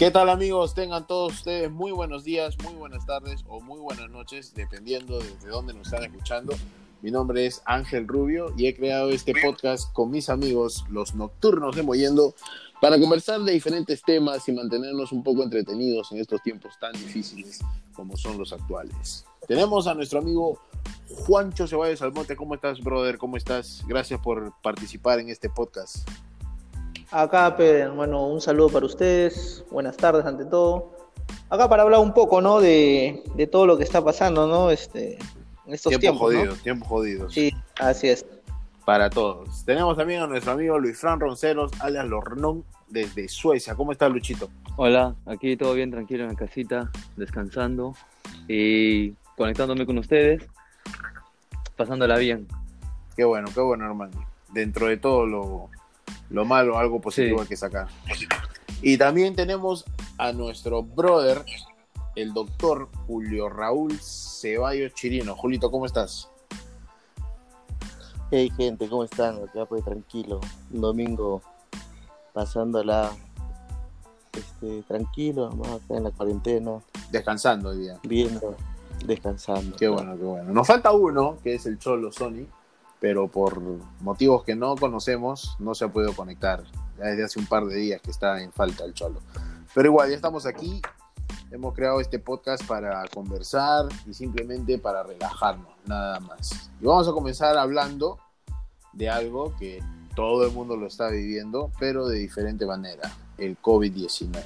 ¿Qué tal amigos? Tengan todos ustedes muy buenos días, muy buenas tardes o muy buenas noches, dependiendo desde dónde nos están escuchando. Mi nombre es Ángel Rubio y he creado este podcast con mis amigos, los Nocturnos de Moyendo, para conversar de diferentes temas y mantenernos un poco entretenidos en estos tiempos tan difíciles como son los actuales. Tenemos a nuestro amigo Juancho Ceballos Almonte. ¿Cómo estás, brother? ¿Cómo estás? Gracias por participar en este podcast. Acá, bueno, un saludo para ustedes, buenas tardes ante todo. Acá para hablar un poco, ¿no? De, de todo lo que está pasando, ¿no? Este, en estos tiempo tiempos, jodido, ¿no? tiempo jodido. Sí, así es. Para todos. Tenemos también a nuestro amigo Luis Fran Ronceros, alias Lornón, desde Suecia. ¿Cómo estás, Luchito? Hola, aquí todo bien tranquilo en la casita, descansando y conectándome con ustedes, pasándola bien. Qué bueno, qué bueno, hermano. Dentro de todo lo, lo malo, algo positivo Sí. hay que sacar. Y también tenemos a nuestro brother, el doctor Julio Raúl Ceballos Chirino. Julito, ¿cómo estás? Hey gente, ¿cómo están? Acá pues tranquilo, un domingo pasándola este, tranquilo, ¿no? acá en la cuarentena, Descansando hoy día. viendo, descansando. Qué bueno, qué bueno. Nos falta uno, que es el Cholo Sony, pero por motivos que no conocemos, no se ha podido conectar. Ya desde hace un par de días que está en falta el Cholo. Pero igual, ya estamos aquí. Hemos creado este podcast para conversar y simplemente para relajarnos, nada más. Y vamos a comenzar hablando de algo que todo el mundo lo está viviendo, pero de diferente manera, el COVID-19.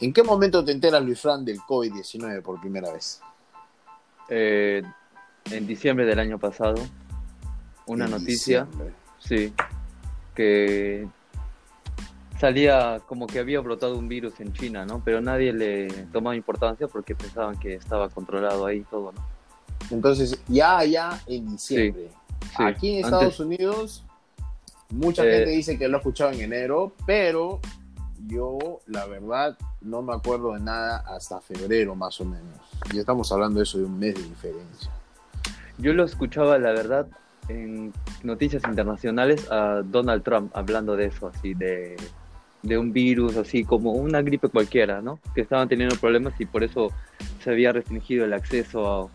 ¿En qué momento te enteras, Luis Fran, del COVID-19 por primera vez? Eh, en diciembre del año pasado, una noticia, sí, que salía como que había brotado un virus en China, ¿no? Pero nadie le tomaba importancia porque pensaban que estaba controlado ahí todo, ¿no? Entonces, ya, ya en diciembre. Sí, Aquí en antes- Estados Unidos, mucha Eh, gente dice que lo ha escuchado en enero, pero yo, la verdad, no me acuerdo de nada hasta febrero, más o menos. Ya estamos hablando de eso de un mes de diferencia. Yo lo escuchaba, la verdad, en noticias internacionales a Donald Trump hablando de eso, así, de, de un virus, así como una gripe cualquiera, ¿no? Que estaban teniendo problemas y por eso se había restringido el acceso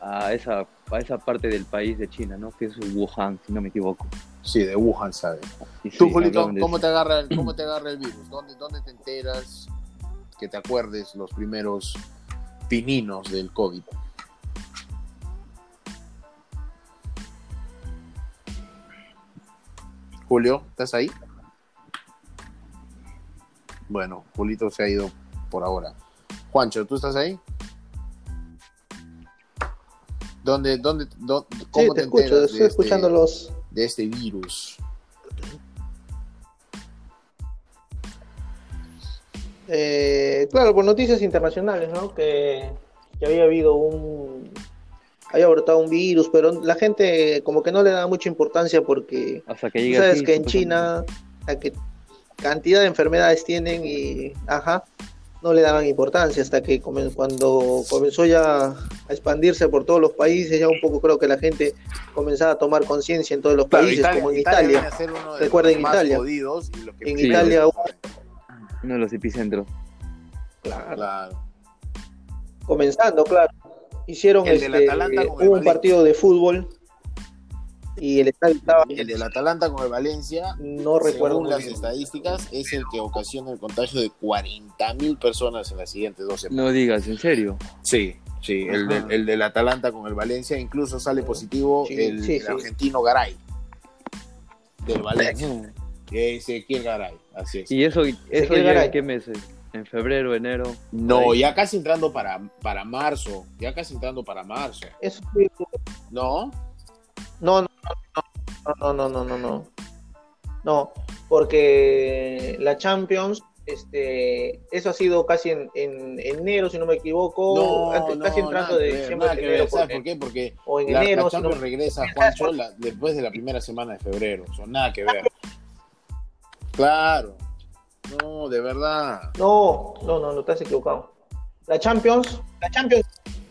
a, a esa, a esa parte del país de China, ¿no? Que es Wuhan, si no me equivoco. Sí, de Wuhan, ¿sabes? Tú, sí, Julito, ¿cómo te, agarra el, ¿cómo te agarra el virus? ¿Dónde, ¿Dónde te enteras que te acuerdes los primeros pininos del COVID? Julio, ¿estás ahí? Bueno, Julito se ha ido por ahora. Juancho, ¿tú estás ahí? ¿Dónde, dónde, dó- cómo Sí, te escucho, enteras de estoy este- escuchando los... de este virus? Eh, claro, por noticias internacionales, ¿no? Que, que había habido un... Había brotado un virus, pero la gente como que no le da mucha importancia porque Hasta que sabes aquí, que en. China la que cantidad de enfermedades tienen y, ajá, no le daban importancia hasta que comen- cuando comenzó ya a expandirse por todos los países, ya un poco creo que la gente comenzaba a tomar conciencia en todos los Claro, países, como en Italia. viene a ser uno de Recuerden Italia. jodidos y los que En Italia. Uno de los epicentros. Claro. Claro. Comenzando, claro. Hicieron El del este, Atalanta con el hubo un partido de fútbol y el estadio estaba, El del Atalanta con el Valencia, no recuerdo según las estadísticas, es el que ocasiona el contagio de 40.000 personas en las siguientes dos semanas. No digas, ¿en serio? Sí, sí, el, el del Atalanta con el Valencia, incluso sale positivo Sí, el, sí, el sí. argentino Garay, del Valencia, Ezequiel Garay, así es. ¿Y eso, eso Garay. en qué meses? ¿En febrero, enero? No, Ahí. ya casi entrando para, para marzo, ya casi entrando para marzo, Eso fue- ¿no? No, no, no, no, no, no, no, no. No, porque la Champions, este, eso ha sido casi en, en enero, si no me equivoco, No, antes- no, casi entrando nada de diciembre, nada que enero, ver, ¿sabes porque- por qué? Porque o en la, la enero, si no- Champions regresa, Juancho, la- después de la primera semana de febrero. O sea, nada que ver. Claro. No, de verdad. No, no, no, no estás equivocado. La Champions, la Champions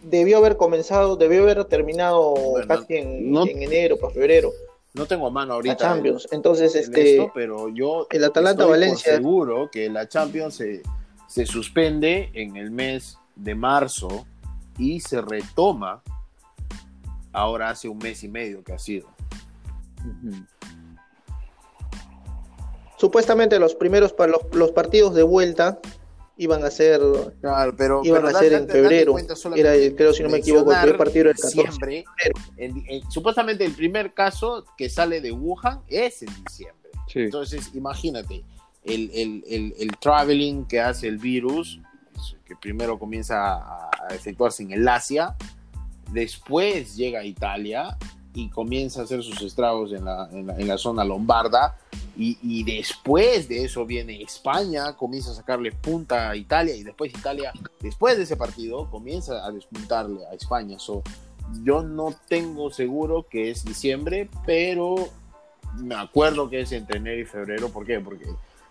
debió haber comenzado, debió haber terminado Bueno, casi en, no- en enero, para febrero, No tengo a mano la ahorita. Champions. Entonces, en este, esto, pero yo el Atalanta estoy por Valencia. seguro que la Champions se, se suspende en el mes de marzo y se retoma ahora hace un mes y medio que ha sido. Ujú. Supuestamente los primeros pa- los, los partidos de vuelta iban a ser Claro, pero, iban pero a ser en febrero. Era el- creo si no me equivoco, el primer partido era el 14. diciembre, en- en- supuestamente el primer caso que sale de Wuhan es en diciembre. Sí. Entonces, imagínate, el, el, el, el traveling que hace el virus, que primero comienza a efectuarse en el Asia, después llega a Italia y comienza a hacer sus estragos en la, en la, en la zona lombarda, y, y después de eso viene España, comienza a sacarle punta a Italia, y después Italia, después de ese partido, comienza a despuntarle a España. So, yo no tengo seguro que es diciembre, pero me acuerdo que es entre enero y febrero. ¿Por qué? Porque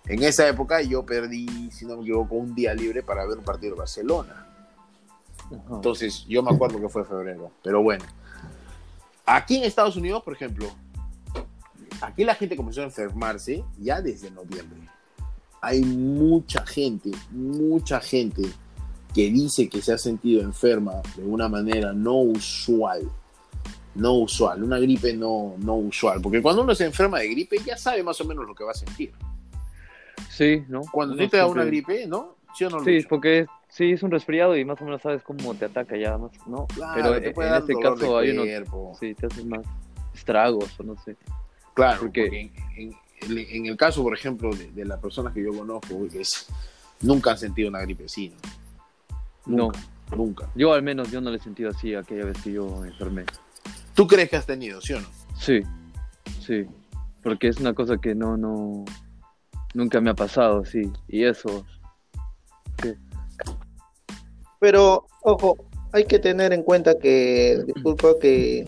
en esa época yo perdí, si no me equivoco, un día libre para ver un partido de Barcelona. Entonces, yo me acuerdo que fue febrero. Pero bueno. Aquí en Estados Unidos, por ejemplo, aquí la gente comenzó a enfermarse ya desde noviembre. Hay mucha gente, mucha gente que dice que se ha sentido enferma de una manera no usual. No usual, una gripe no, no usual. Porque cuando uno se enferma de gripe ya sabe más o menos lo que va a sentir. Sí, ¿no? Cuando Uno tú te da una gripe, ¿no? ¿Sí o no? Sí, porque sí es un resfriado y más o menos sabes cómo te ataca ya, más, ¿no? Claro, Pero en este caso hay unos, sí, te haces más estragos o no sé. Claro, Porque- porque, en, en- en el caso, por ejemplo, de, de las personas que yo conozco, es, nunca han sentido una gripe así, ¿no? No, Nunca, nunca. yo al menos yo no lo he sentido así aquella vez que yo me enfermé. ¿Tú crees que has tenido, sí o no? Sí, sí, porque es una cosa que no, no, nunca me ha pasado, sí, y eso, Pero, ojo, hay que tener en cuenta que, disculpa que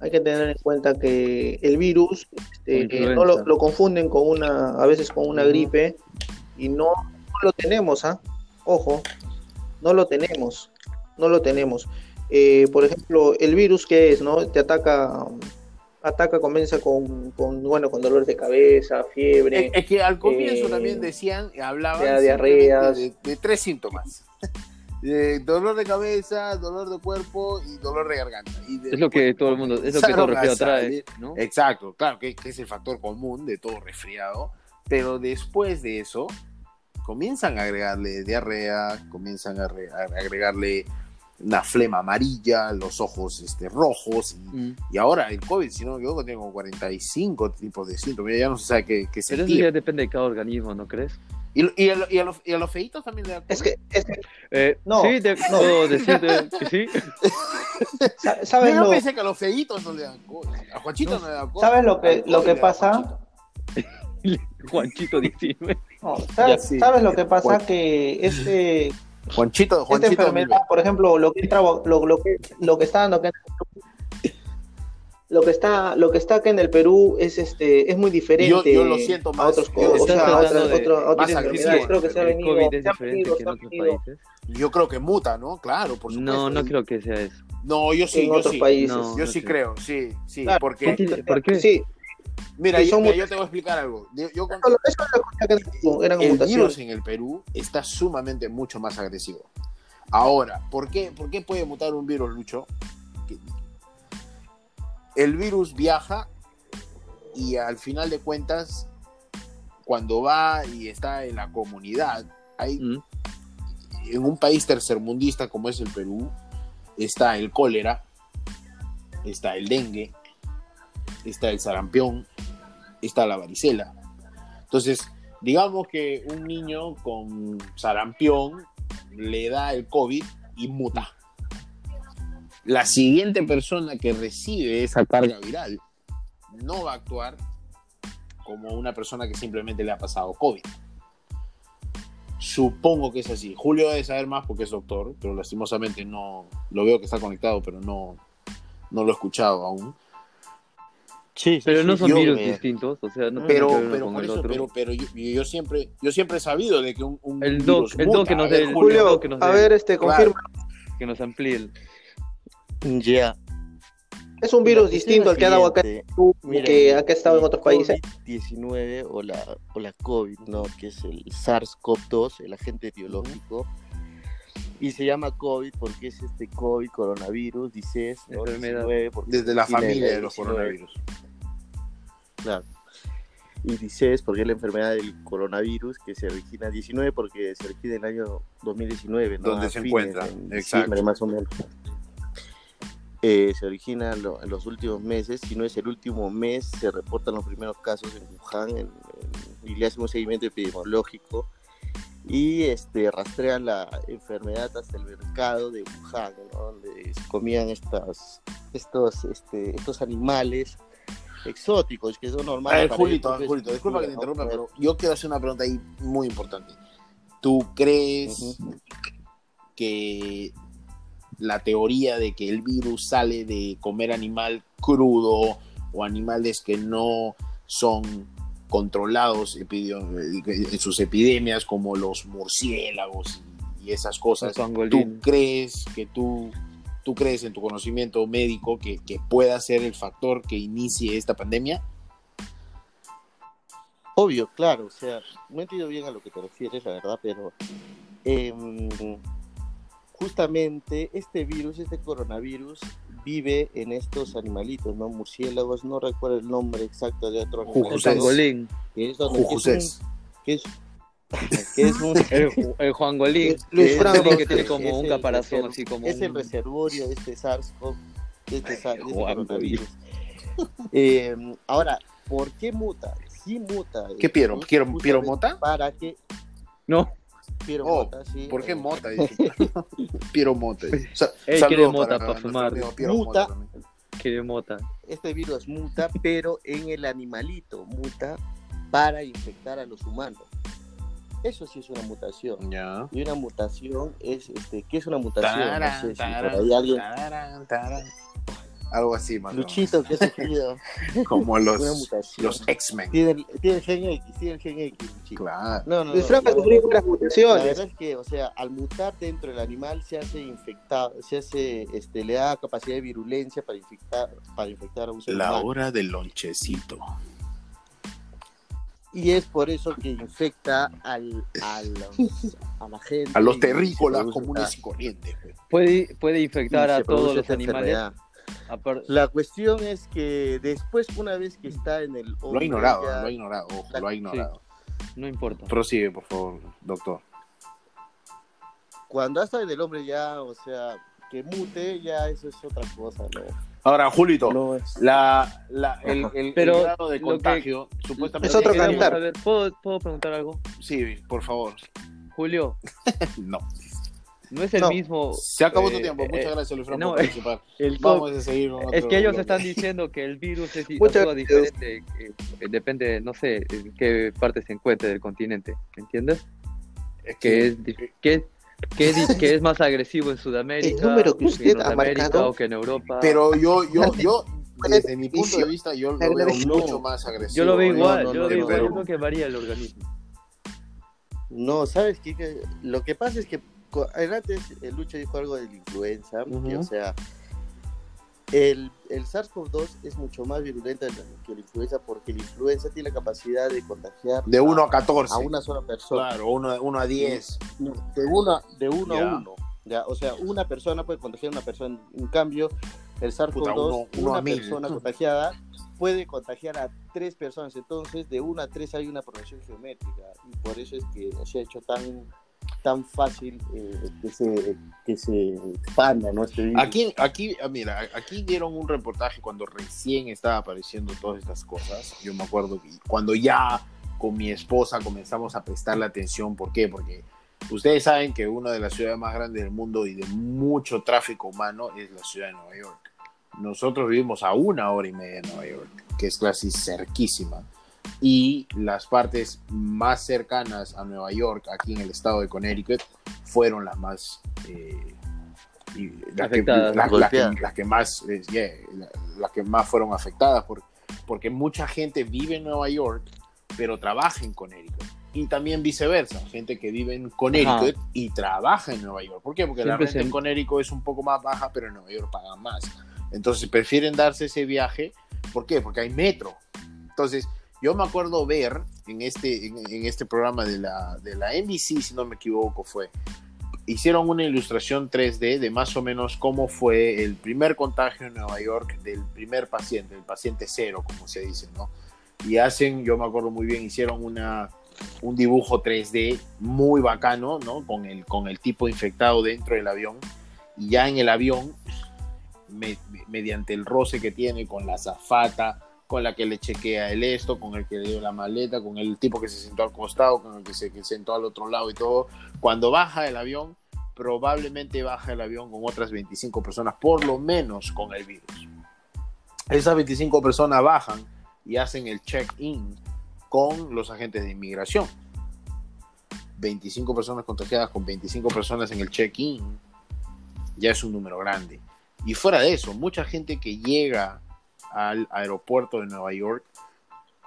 hay que tener en cuenta que el virus este, no lo, lo confunden con una, a veces con una gripe y no, no lo tenemos, ¿ah? Ojo, no lo tenemos, no lo tenemos. Eh, por ejemplo, el virus que es, ¿no? Te ataca, ataca, comienza con, con bueno, con dolores de cabeza, fiebre. Es, es que al comienzo eh, también decían, hablaban simplemente diarreas. de, de tres síntomas. De dolor de cabeza, dolor de cuerpo y dolor de garganta. Y es lo que todo el mundo, es lo que todo resfriado trae, ¿no? Exacto, claro, que, que es el factor común de todo resfriado, pero después de eso comienzan a agregarle diarrea, comienzan a, re- a agregarle una flema amarilla, los ojos este, rojos, y, Mm. y ahora el COVID, si no me equivoco, tiene como 45 tipos de síntomas, ya no se sabe qué, qué Pero eso ya depende de cada organismo, ¿no crees? Y, y, a, lo- y a los, y a los feitos también le da Es que, es que Eh, No, sí, te no. puedo decirte que sí. ¿sabes yo lo, pensé que a los feitos no le dan COVID. A Juanchito no, le da COVID. ¿Sabes lo que- lo que pasa? Juanchito. Juanchito 19. No, ¿sabes, Ya, sí. sabes lo que pasa? Que este, Juanchito, esta Juanchito enfermedad, por ejemplo, lo que, entra- lo, lo que, lo que está dando Perú, lo que está, lo que está acá en el Perú es este, es muy diferente Yo- yo lo siento a más- otros yo o sea, a otras, de- otro- a otras más enfermedades. agresivo. Creo que se ha venido, COVID es se ha diferente que en otros países. Yo creo que muta, ¿no? Claro, por supuesto. No, no creo que sea eso. No, yo sí, en yo otros sí. países. No. Yo sí sé. creo, sí, sí. Claro, porque, ¿Por qué? Sí, mira, yo, mira, yo te voy a explicar algo. Yo, yo con- el virus en el Perú está sumamente mucho más agresivo. Ahora, ¿por qué, ¿por qué puede mutar un virus, Lucho? El virus viaja y al final de cuentas, cuando va y está en la comunidad, hay Mm. en un país tercermundista como es el Perú, está el cólera, está el dengue, está el sarampión, está la varicela. Entonces, digamos que un niño con sarampión le da el COVID y muta. La siguiente persona que recibe esa carga viral no va a actuar como una persona que simplemente le ha pasado COVID. Supongo que es así. Julio debe saber más porque es doctor, pero lastimosamente no lo veo que está conectado, pero no, no lo he escuchado aún. Sí, sí, Pero sí, no son virus me- distintos, o sea, no Pero, pero, con por el eso, otro. pero, pero yo, yo siempre, yo siempre he sabido de que un, un El virus doc- el doc muta. que nos dé el- Julio, Julio, que nos a ver, este, Claro. confirma. que nos amplíe el... Ya. Es un virus distinto al que ha dado acá, en que acá ha estado en otros países. COVID-19 o la, o la COVID, ¿no? Que es el SARS-CoV-2, el agente etiológico. Y se llama COVID porque es este COVID, coronavirus, dices, ¿no? Enfermedad. 19, porque Desde la familia de los 19, coronavirus. Claro. Y dices porque es la enfermedad del coronavirus que se origina 19 porque se origina en el año 2019, ¿no? Donde se fines, encuentra, en exacto. diciembre, más o menos. Eh, se origina en, lo- en los últimos meses, si no es el último mes, se reportan los primeros casos en Wuhan en- en- y le hacen un seguimiento epidemiológico y este, rastrean la enfermedad hasta el mercado de Wuhan, ¿no? donde se comían estas, estos, este, estos animales exóticos que son A normales. ver, para Julito, ellos, pues, Julito, disculpa que te ¿no? interrumpa, pero yo quiero hacer una pregunta ahí muy importante. ¿Tú crees que la teoría de que el virus sale de comer animal crudo o animales que no son controlados en sus epidemias como los murciélagos y, esas cosas, ¿tú crees que tú, tú crees en tu conocimiento médico que, que pueda ser el factor que inicie esta pandemia? Obvio, claro, o sea, no entiendo bien a lo que te refieres, la verdad, pero em, justamente este virus, este coronavirus, vive en estos animalitos, ¿no? Murciélagos, no recuerdo el nombre exacto de otro animal. Pangolín. Que es, donde- que es Jujusés. un- que es, que es un... El, el Juangolín. Luis que el que tiene como un caparazón así como es el reservorio de este SARS-CoV, de este, de este Juan, coronavirus. Eh, ahora, ¿por qué muta? Sí muta. ¿Qué Piero? Virus, ¿Piero- justamente Piero Mota? Para que No, Piero Oh, Mota, sí. ¿Por qué eh, Mota? Piero Mota. Sa- Él saludo quiere mota pa' nuestro fumar. Muta. Mota que mota. Este virus muta, pero en el animalito muta para infectar a los humanos. Eso sí es una mutación. Ya. Y una mutación es, este, ¿qué es una mutación? No Tarán, sé si por tarán, ahí alguien... tarán, tarán. Algo así, más o menos. Luchito, ¿qué ha sufrido? Como los, los X-Men. Tiene, tiene el gen X, tiene el gen X, Luchito. Claro. No, no, no, la sufrió verdad- las La mutaciones. verdad es que, o sea, al mutar dentro del animal se hace infectado, se hace, este, le da capacidad de virulencia para infectar, para infectar a un ser La humano. hora del lonchecito. Y es por eso que infecta al, a, la gente. A los terrícolas comunes y corrientes. pues. Puede, puede infectar a todos los animales. enfermedad. La cuestión es que después, una vez que está en el Lo ha hombre, ignorado, ya- lo ha ignorado. Ojo, La- lo ha ignorado. No importa. Prosigue, por favor, doctor. cuando está en el hombre ya, o sea, que mute, ya eso es otra cosa, ¿no? Ahora, Julito, No es... la, la, el, el- grado de que- contagio, supuestamente. Es otro cantar. ¿puedo, ¿Puedo preguntar algo? Sí, por favor. Julio, No. No es el No. mismo. Se acabó tu eh, tiempo. eh, Muchas gracias, Luis Franco, no, por participar. el Vamos a seguir con Es que ellos bloque. están diciendo que el virus es Muchas diferente, eh, eh, depende, no sé, en qué parte se encuentre del continente, ¿me entiendes? Es Que es, que, que es, que es más agresivo en Sudamérica, El número que que en usted ha marcado. o que en Europa. Pero yo, yo, yo, desde mi punto de vista, yo lo veo mucho más agresivo. yo lo veo ¿eh? igual, no, yo lo veo igual, yo Perú. creo que varía el organismo. No, ¿sabes qué? Lo que pasa es que antes el Lucho dijo algo de la influenza, que, Ujú. o sea, el, el SARS-CoV-2 es mucho más virulento que la influenza porque la influenza tiene la capacidad de contagiar De 1 a 14. a una sola persona. Claro, 1 uno a 10. De uno, de uno a uno. Ya, o sea, una persona puede contagiar a una persona. En cambio, el Puta, SARS-CoV-2, uno- uno a una mil. persona contagiada puede contagiar a tres personas. Entonces, de una a tres hay una progresión geométrica. Y por eso es que se ha hecho tan tan fácil eh, que, se, que se expanda, ¿no? Este. Aquí, aquí, ah, mira, aquí dieron un reportaje cuando recién estaba apareciendo todas estas cosas. Yo me acuerdo cuando ya con mi esposa comenzamos a prestarle atención. ¿Por qué? Porque ustedes saben que una de las ciudades más grandes del mundo y de mucho tráfico humano es la ciudad de Nueva York. Nosotros vivimos a una hora y media de Nueva York, que es casi cerquísima. Y las partes más cercanas a Nueva York, aquí en el estado de Connecticut, fueron las más eh, las, que, las- las que- las que más eh, yeah, la- las que más fueron afectadas por- porque mucha gente vive en Nueva York pero trabaja en Connecticut y también viceversa gente que vive en Connecticut y trabaja en Nueva York ¿por qué? porque la Siempre renta se- en Connecticut es un poco más baja pero en Nueva York pagan más Entonces prefieren darse ese viaje. ¿Por qué? Porque hay metro. Entonces, yo me acuerdo ver en este, en, este programa de la, de la NBC, si no me equivoco, fue. Hicieron una ilustración 3D de más o menos cómo fue el primer contagio en Nueva York del primer paciente, el paciente cero, como se dice, ¿no? Y hacen, yo me acuerdo muy bien, hicieron una, un dibujo 3D muy bacano, ¿no? Con el, con el tipo infectado dentro del avión. Y ya en el avión, me- mediante el roce que tiene con la zafata, con la que le chequea el esto, con el que le dio la maleta, con el tipo que se sentó al costado, con el que se que sentó al otro lado y todo. Cuando baja el avión, probablemente baja el avión con otras 25 personas, por lo menos con el virus. Esas 25 personas bajan y hacen el check-in con los agentes de inmigración. 25 personas contagiadas con 25 personas en el check-in ya es un número grande. Y fuera de eso, mucha gente que llega al aeropuerto de Nueva York,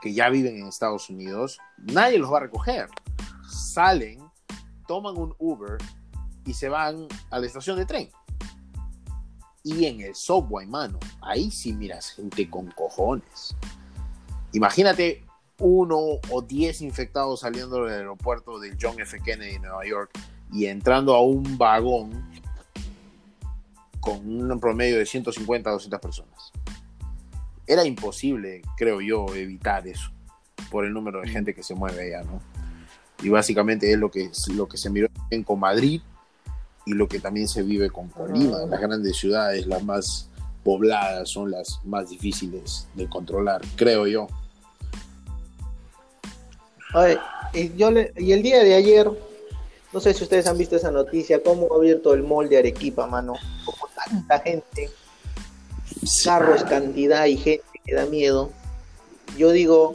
que ya viven en Estados Unidos, nadie los va a recoger. Salen, toman un Uber y se van a la estación de tren. Y en el subway, mano, ahí sí miras gente con cojones. Imagínate uno o diez infectados saliendo del aeropuerto del John F. Kennedy en Nueva York y entrando a un vagón con un promedio de 150 a 200 personas. Era imposible, creo yo, evitar eso por el número de gente que se mueve allá, ¿no? Y básicamente es lo que, lo que se miró en con Madrid y lo que también se vive con, con Lima. Las grandes ciudades, las más pobladas, son las más difíciles de controlar, creo yo. Oye, y, yo le- y el día de ayer, no sé si ustedes han visto esa noticia, cómo ha abierto el mall de Arequipa, mano. Como tanta gente, carros, cantidad y gente que da miedo. Yo digo,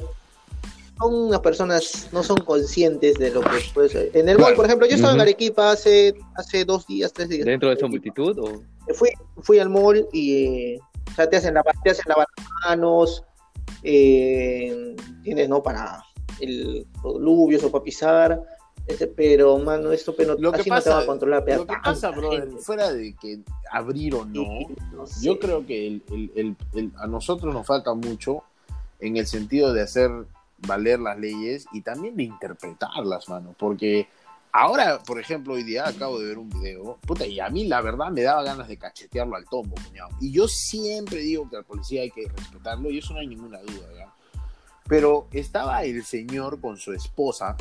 son unas personas, no son conscientes de lo que puede ser. En el mall, Claro. por ejemplo, yo estaba en Ujú. Arequipa hace, hace dos días, tres días. ¿Dentro de esa multitud? O... fui, fui al mall y eh, o sea, te hacen lavar, te hacen lavar las manos, eh, tienes no para el lubios o para pisar, este, pero mano, esto pero Lo que así no te va pasa, a controlar, lo que pasa, brother, fuera de que abrir o no, no sé. Yo creo que el- el- el- a nosotros nos falta mucho en el sentido de hacer valer las leyes y también de interpretarlas, mano. Porque ahora, por ejemplo, hoy día acabo de ver un video, puta, y a mí la verdad me daba ganas de cachetearlo al tombo, cuñado. Y yo siempre digo que al policía hay que respetarlo y eso no hay ninguna duda, ¿ya? Pero estaba el señor con su esposa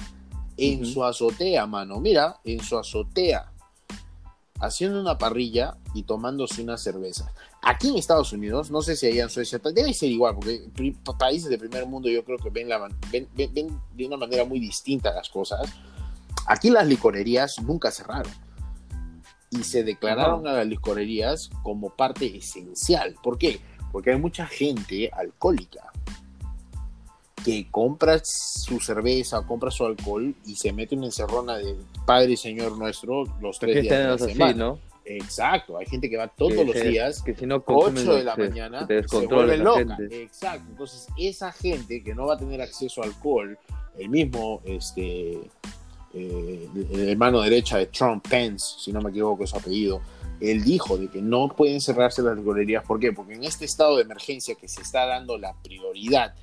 en Ujú. su azotea, mano. Mira, en su azotea haciendo una parrilla y tomándose una cerveza. Aquí en Estados Unidos, no sé si allá en Suecia, debe ser igual, porque países de primer mundo yo creo que ven, la, ven, ven- ven de una manera muy distinta las cosas. Aquí las licorerías nunca cerraron y se declararon a las licorerías como parte esencial. ¿Por qué? Porque hay mucha gente alcohólica que compra su cerveza, compra su alcohol y se mete una encerrona de Padre y Señor nuestro los tres días de la estén así, semana. ¿no? Exacto, hay gente que va todos Que los días, Que si no consumen 8 de la se- mañana, se se vuelve la loca. gente. Exacto, entonces esa gente que no va a tener acceso a alcohol, el mismo, este, eh, el mano derecha de Trump, Pence, si no me equivoco su apellido, él dijo de que no pueden cerrarse las licorerías. ¿Por qué? Porque en este estado de emergencia que se está dando la prioridad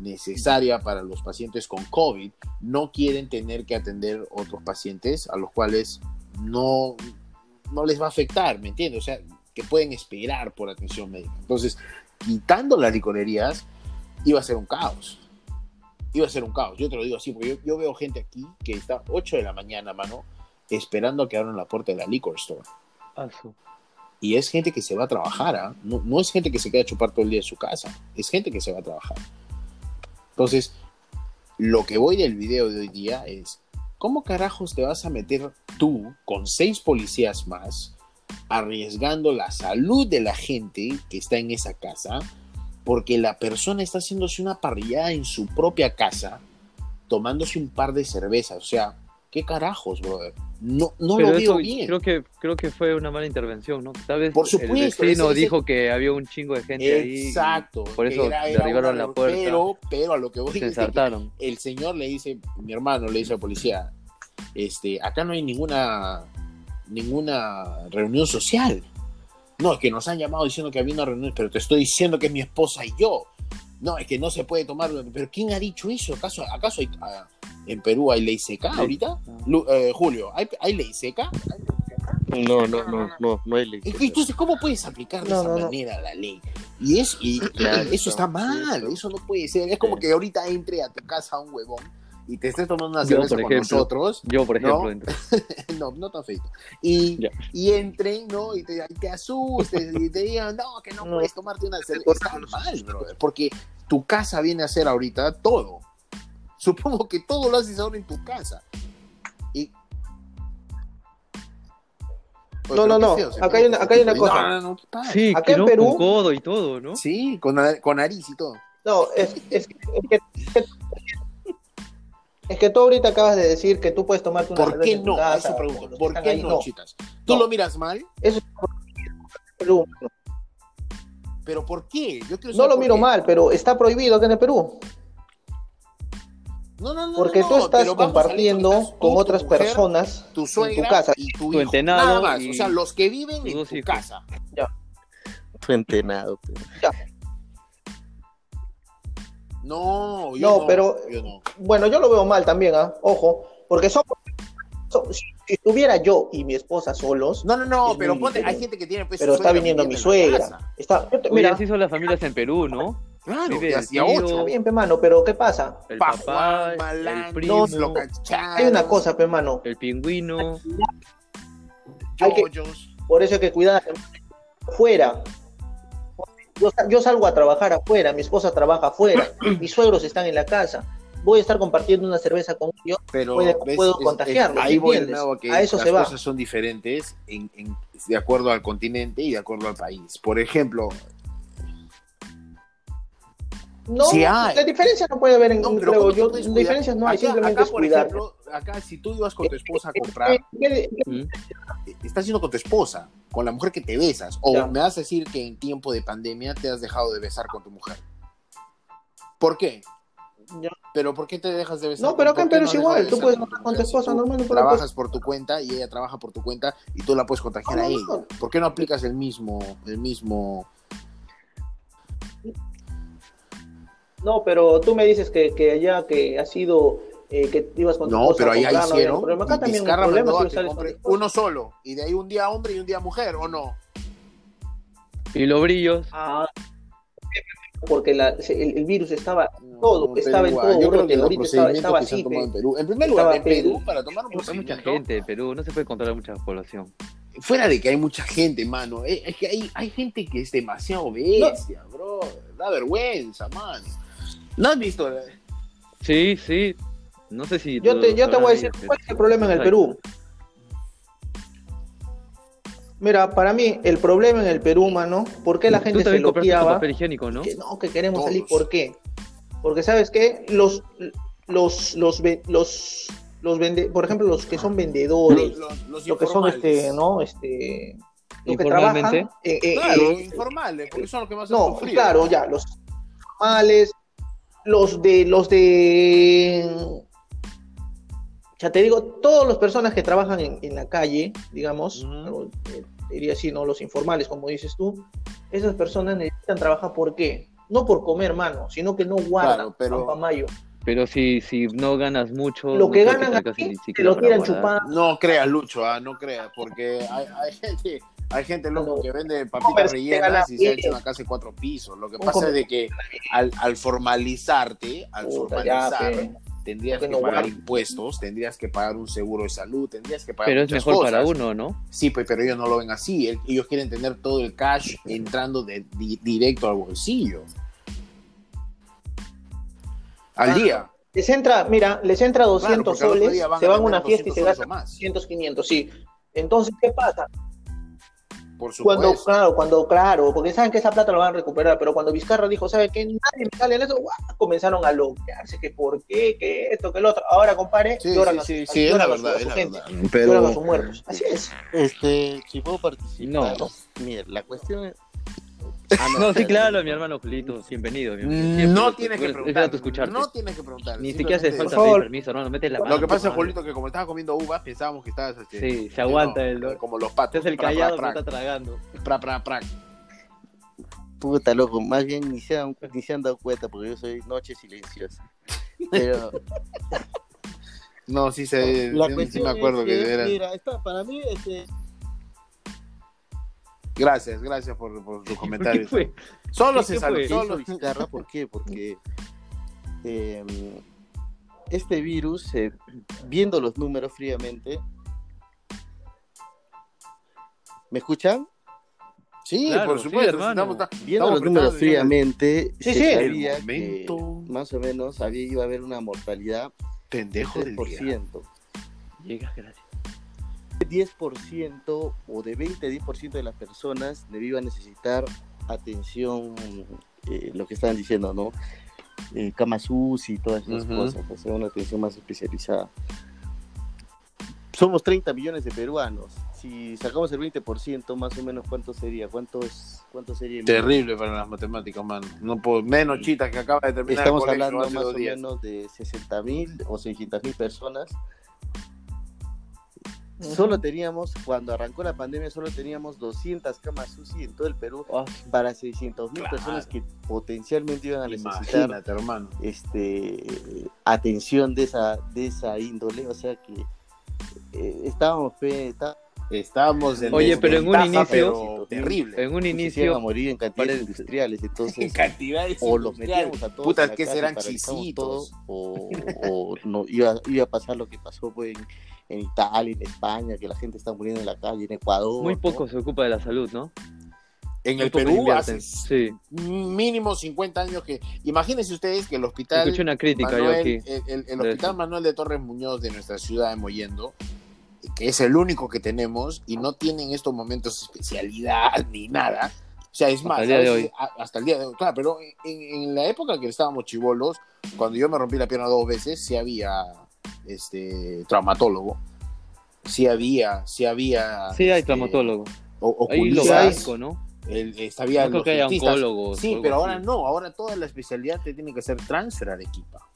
necesaria para los pacientes con COVID, no quieren tener que atender otros pacientes a los cuales no, no les va a afectar, ¿me entiendes? O sea, que pueden esperar por atención médica. Entonces, quitando las licorerías, iba a ser un caos. Iba a ser un caos. Yo te lo digo así, porque yo, yo veo gente aquí que está 8 de la mañana, mano, esperando a que abran la puerta de la liquor store. Ah, Y es gente que se va a trabajar, ¿ah? no, no es gente que se queda a chupar todo el día en su casa, es gente que se va a trabajar. Entonces, lo que voy del video de hoy día es, ¿cómo carajos te vas a meter tú con seis policías más, arriesgando la salud de la gente que está en esa casa, porque la persona está haciéndose una parrillada en su propia casa, tomándose un par de cervezas? O sea, ¿qué carajos, brother? No, no Pero lo veo bien. creo que creo que fue una mala intervención, ¿no? Tal vez Por supuesto, el vecino ese- ese- dijo que había un chingo de gente ahí. Exacto. por eso derribaron una- la puerta. Pero, pero a lo que voy se que el señor le dice, mi hermano le dice al policía, este, acá no hay ninguna ninguna reunión social. No, es que nos han llamado diciendo que había una reunión, pero te estoy diciendo que es mi esposa y yo. No, es que no se puede tomar. Pero ¿quién ha dicho eso? ¿Acaso, acaso hay, ah, en Perú hay ley seca ahorita? Lu- eh, Julio, ¿hay, ¿hay ley seca? No, no, no, no, no hay ley. Que, Entonces, ¿cómo puedes aplicar de No, esa no, no. manera la ley? Y, es, y Claro, eso está mal, sí. eso no puede ser. Es como Sí. que ahorita entre a tu casa un huevón y te estés tomando una cerveza por con ejemplo. nosotros. Yo, por ¿No? ejemplo, entro. no, no tan feito. Y, y entren, ¿no? Y te, y te asustes y te digan, no, que no, No. puedes tomarte una cerveza. Está mal, brother, porque tu casa viene a ser ahorita todo. Supongo que todo lo haces ahora en tu casa. Y... No, no, no. feo Acá hay una- acá hay una No, cosa. Sí, Acá en Perú- con codo y todo, ¿no? Sí, con, na- con nariz y todo. No, es, es, es que, es que tú ahorita acabas de decir que tú puedes tomarte una ¿Por qué no? casa, Eso pregunto. ¿Por qué ahí, no, chitas? Tú No. lo miras mal, Eso es Perú. pero ¿por qué? Yo quiero No saber lo miro qué. mal, pero está prohibido acá en el Perú. No, no, no. Porque no, tú estás pero compartiendo tú, con otras mujer, personas tu en suegra tu casa. y tu, Tu hijo. entenado Nada más, y o sea, los que viven en tu hijos. casa. Tu entenado. pe. No, yo No, no, pero- yo no. Bueno, yo lo veo mal también, ¿ah? Ojo, porque son, son- si, estuviera yo y mi esposa solos, No, no, no, pero ponte, hay gente que tiene pues pero está viniendo mi en suegra. casa. Está, yo te- Mira, mira, así son las familias en Perú, ¿no? Claro, Vive hacía ocho. está bien, pe mano, pero ¿qué pasa? El Pa' papá, el primo, lo cacharon, Hay una cosa, pe mano, el pingüino. hay que- por eso hay que cuidar fuera. Yo, yo salgo a trabajar afuera, mi esposa trabaja afuera, mis suegros están en la casa. Voy a estar compartiendo una cerveza con ellos. pero puede- ves, puedo es- contagiarlo, es- ahí voy de ¿entiendes? nuevo que A eso las se va. cosas son diferentes en, en- de acuerdo al continente y de acuerdo al país. Por ejemplo, No, Sí la diferencia no puede haber en no, pero creo ¿cómo tú yo, diferencias no hay, Acá- simplemente acá, por ejemplo, acá si tú ibas con tu esposa a comprar, ¿Mm? estás yendo con tu esposa, con la mujer que te besas, o Ya. me vas a decir que en tiempo de pandemia te has dejado de besar con tu mujer. ¿Por qué? Ya. ¿Pero por qué te dejas de besar? No, pero acá en ¿Por qué Perú es igual, tú puedes hablar con tu esposa normal, Trabajas por tu cuenta y ella trabaja por tu cuenta y tú la puedes contagiar No, a ella. ¿Por qué no aplicas el mismo, el mismo? No, pero tú me dices que, que allá que ha sido eh, que ibas con No, pero a allá comprar, no había hicieron. Acá también si a que compre uno solo y de ahí un día hombre y un día mujer, ¿o no? Y los brillos. Ah, porque la- se- el, el virus estaba todo, No, pero estaba en todo, yo creo que ahorita estaba, así. en pe. Perú. En primer lugar, en pe- Perú, para tomar un Hay mucha gente en Perú, no se puede controlar mucha población. fuera de que hay mucha gente, mano, eh, es que hay, hay gente que es demasiado bestia, bro. Da vergüenza, mano. ¿No has visto? Sí, sí. No sé si. Yo te, yo te voy a decir cuál es el problema en el Perú. Mira, para mí el problema en el Perú, mano, ¿por qué la gente se loqueaba? papel higiénico, ¿no? Que no, que queremos Todos. salir, ¿por qué? Porque sabes qué, los los los los los vende, por ejemplo, los que son vendedores, Los, los, los lo que son informales. este, ¿no? Este los que trabajan eh, eh, Claro, eh, informales, porque son los que más no, sufrido. claro, ya, los formales, los de, los de, ya te digo, todas las personas que trabajan en, en la calle, digamos, eh, diría así, ¿no? Los informales, como dices tú, esas personas necesitan trabajar, ¿por qué? No por comer, mano, sino que no guardan Claro, pero- mayo. Pero si, si no ganas mucho. Lo no que creo ganan te aquí, siquiera lo tiran. No creas, Lucho, ah, no creas, porque hay, hay gente, hay gente loco que vende papitas rellenas y se ha hecho una casa de cuatro pisos. Lo que Un pasa es de que al, al formalizarte, al formalizar, tendrías Que pagar impuestos, tendrías que pagar un seguro de salud, tendrías que pagar Pero es mejor para uno, ¿no? Sí, pues, pero ellos no lo ven así. El- Ellos quieren tener todo el cash entrando de, di- directo al bolsillo. Al Ah, día. Les entra, mira, les entra 200 porque al otro soles, van se a van a una fiesta y 200 se gastan más. 200, 500, sí. Entonces, ¿qué pasa? Por supuesto. Cuando, claro, cuando, claro, porque saben que esa plata la van a recuperar, pero cuando Vizcarra dijo, ¿sabe qué? Nadie me sale en eso, ¡guau! comenzaron a loquearse, que por qué, que esto, que lo otro. Ahora, compadre, Sí, lloran sí, sí, es la verdad, es la gente, verdad. lloran a Pero sus muertos. Así es. Este, si puedo participar. No. Mira, la cuestión es. Ah, No, sí, claro, mi hermano Julito, bienvenido. bienvenido. Siempre No tienes que preguntar. No tienes que preguntar. Ni siquiera hace falta pedir permiso, hermano, mete la mano. Lo que pasa. Julito, que como estabas comiendo uvas, pensábamos que estabas. Este, Sí, se aguanta no, el- Como los patos. Es el callado, pra, pero está tragando. pra, pra, pra. Puta, loco, más bien ni se, han, ni se han dado cuenta porque yo soy noche silenciosa. Pero No, sí, se, la sí, me acuerdo es que, era. mira, está, para mí, este, Gracias, gracias por, por tus ¿Qué comentarios. Solo ¿Qué- se salió. Solo... Vizcarra, ¿por qué? Porque eh, este virus, eh, viendo los números fríamente, ¿me escuchan? Sí, Claro, por supuesto. estamos- Viendo los números fríamente, Sí, se sí. sabía que más o menos había, iba a haber una mortalidad del del día. 3%. Llegas, gracias. 10% o de 20 a 10% de las personas a necesitar atención, eh, lo que estaban diciendo, ¿no? Eh, camas y todas esas cosas, o sea, una atención más especializada. Somos 30 millones de peruanos. Si sacamos el 20%, más o menos, ¿cuánto sería? ¿Cuánto, es, cuánto sería? Terrible para las matemáticas, mano. No puedo, menos chitas que acaba de terminar Estamos el hablando más o menos de 60 mil o 600 mil personas. Solo teníamos, cuando arrancó la pandemia, solo teníamos 200 camas UCI en todo el Perú Ah, para 600 mil Claro. personas que potencialmente iban a necesitar Imagínate, hermano. este atención de esa de esa índole o sea que eh, estábamos pe, está- Estábamos en Oye, pero en un inicio- pero terrible. En un iban a inicio, morir en cantidades parece- industriales entonces cantidades o los metíamos a todos Puta, en la que serán chisitos. o, o no iba, iba a pasar lo que pasó pues, en, en Italia en España que la gente está muriendo en la calle en Ecuador muy ¿no? poco se ocupa de la salud, ¿no? En Muy el Perú hace Sí, mínimo 50 años que... Imagínense ustedes que el hospital... escuché una crítica yo Manuel- aquí. el, el- el de hospital eso. Manuel de Torres Muñoz de nuestra ciudad de Mollendo, que es el único que tenemos y no tiene en estos momentos especialidad ni nada. O sea, es Hasta más, el día de hoy. hasta el día de hoy, claro, pero en, en la época que estábamos chivolos, cuando yo me rompí la pierna dos veces, sí había este traumatólogo, sí había, sí había Sí, hay este, traumatólogo. o- Ahí lo básico, ¿no? el, este, había No creo los que haya oncólogos. Sí, pero así. ahora no, ahora toda la especialidad te tiene que hacer transfer a Arequipa.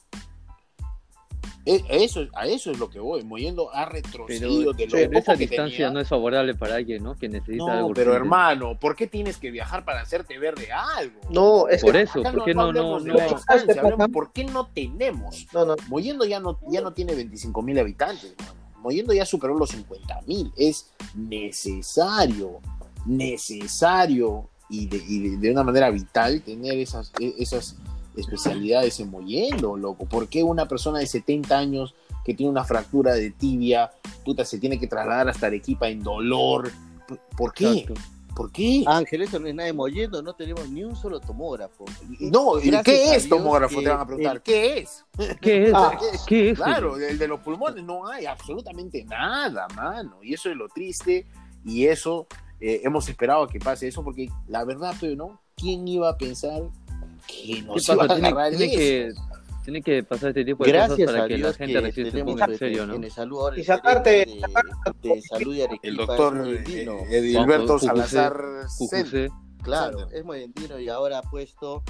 E- Eso, a eso es lo que voy. Moyendo ha retrocedido de lo Pero poco esa que distancia tenía. no es favorable para alguien, ¿no? Que necesita No, algo. pero urgente. hermano, ¿por qué tienes que viajar para hacerte ver de algo? No, es Por que. eso, ¿por qué no, no, no? hablemos por qué no tenemos. No, no. Moyendo ya no, ya no tiene 25 mil habitantes. Moyendo ya superó los 50 mil. Es necesario, necesario y de, y de- de una manera vital tener esas, e- esas especialidades en Moyendo, loco. ¿Por qué una persona de 70 años que tiene una fractura de tibia, puta, se tiene que trasladar hasta Arequipa en dolor? ¿Por- ¿Por qué? Exacto. ¿Por qué? Ángel eso no es nada de mollendo no tenemos ni un solo tomógrafo no, ¿y gracias ¿qué es tomógrafo? Te van a preguntar. el- ¿Qué es? ¿Qué es? Ah, ¿Qué es? Claro, el de los pulmones no hay absolutamente nada, mano. Y eso es lo triste. Y eso eh, hemos esperado a que pase eso, porque la verdad, pero no, ¿quién iba a pensar que Tiene, agarrar tiene que, tiene que pasar este tipo de Gracias cosas para a que Dios la gente tenemos ponga en este, serio, ¿no? en salud ahora Y sacarte- gerente de, de salud de Arequipa El doctor eh, Edilberto Salazar. Jujuse, Claro, Sander. es moyendino y ahora ha puesto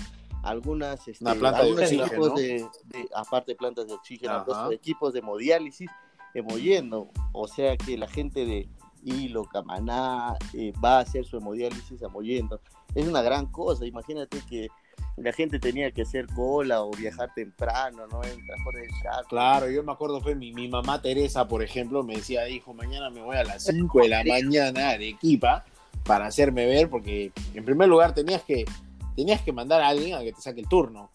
algunas, este, planta de algunos oxígeno. equipos de, de- aparte de plantas de oxígeno, equipos de hemodiálisis en Mollendo. O sea que la gente de Hilo, Camaná, eh, va a hacer su hemodiálisis a Mollendo. Es una gran cosa, imagínate que la gente tenía que hacer cola o viajar temprano, ¿no? En transporte de. Claro, yo me acuerdo, fue mi, mi mamá Teresa, por ejemplo, me decía, hijo, mañana me voy a las 5 de la mañana a Arequipa para hacerme ver, porque en primer lugar tenías que, tenías que mandar a alguien a que te saque el turno.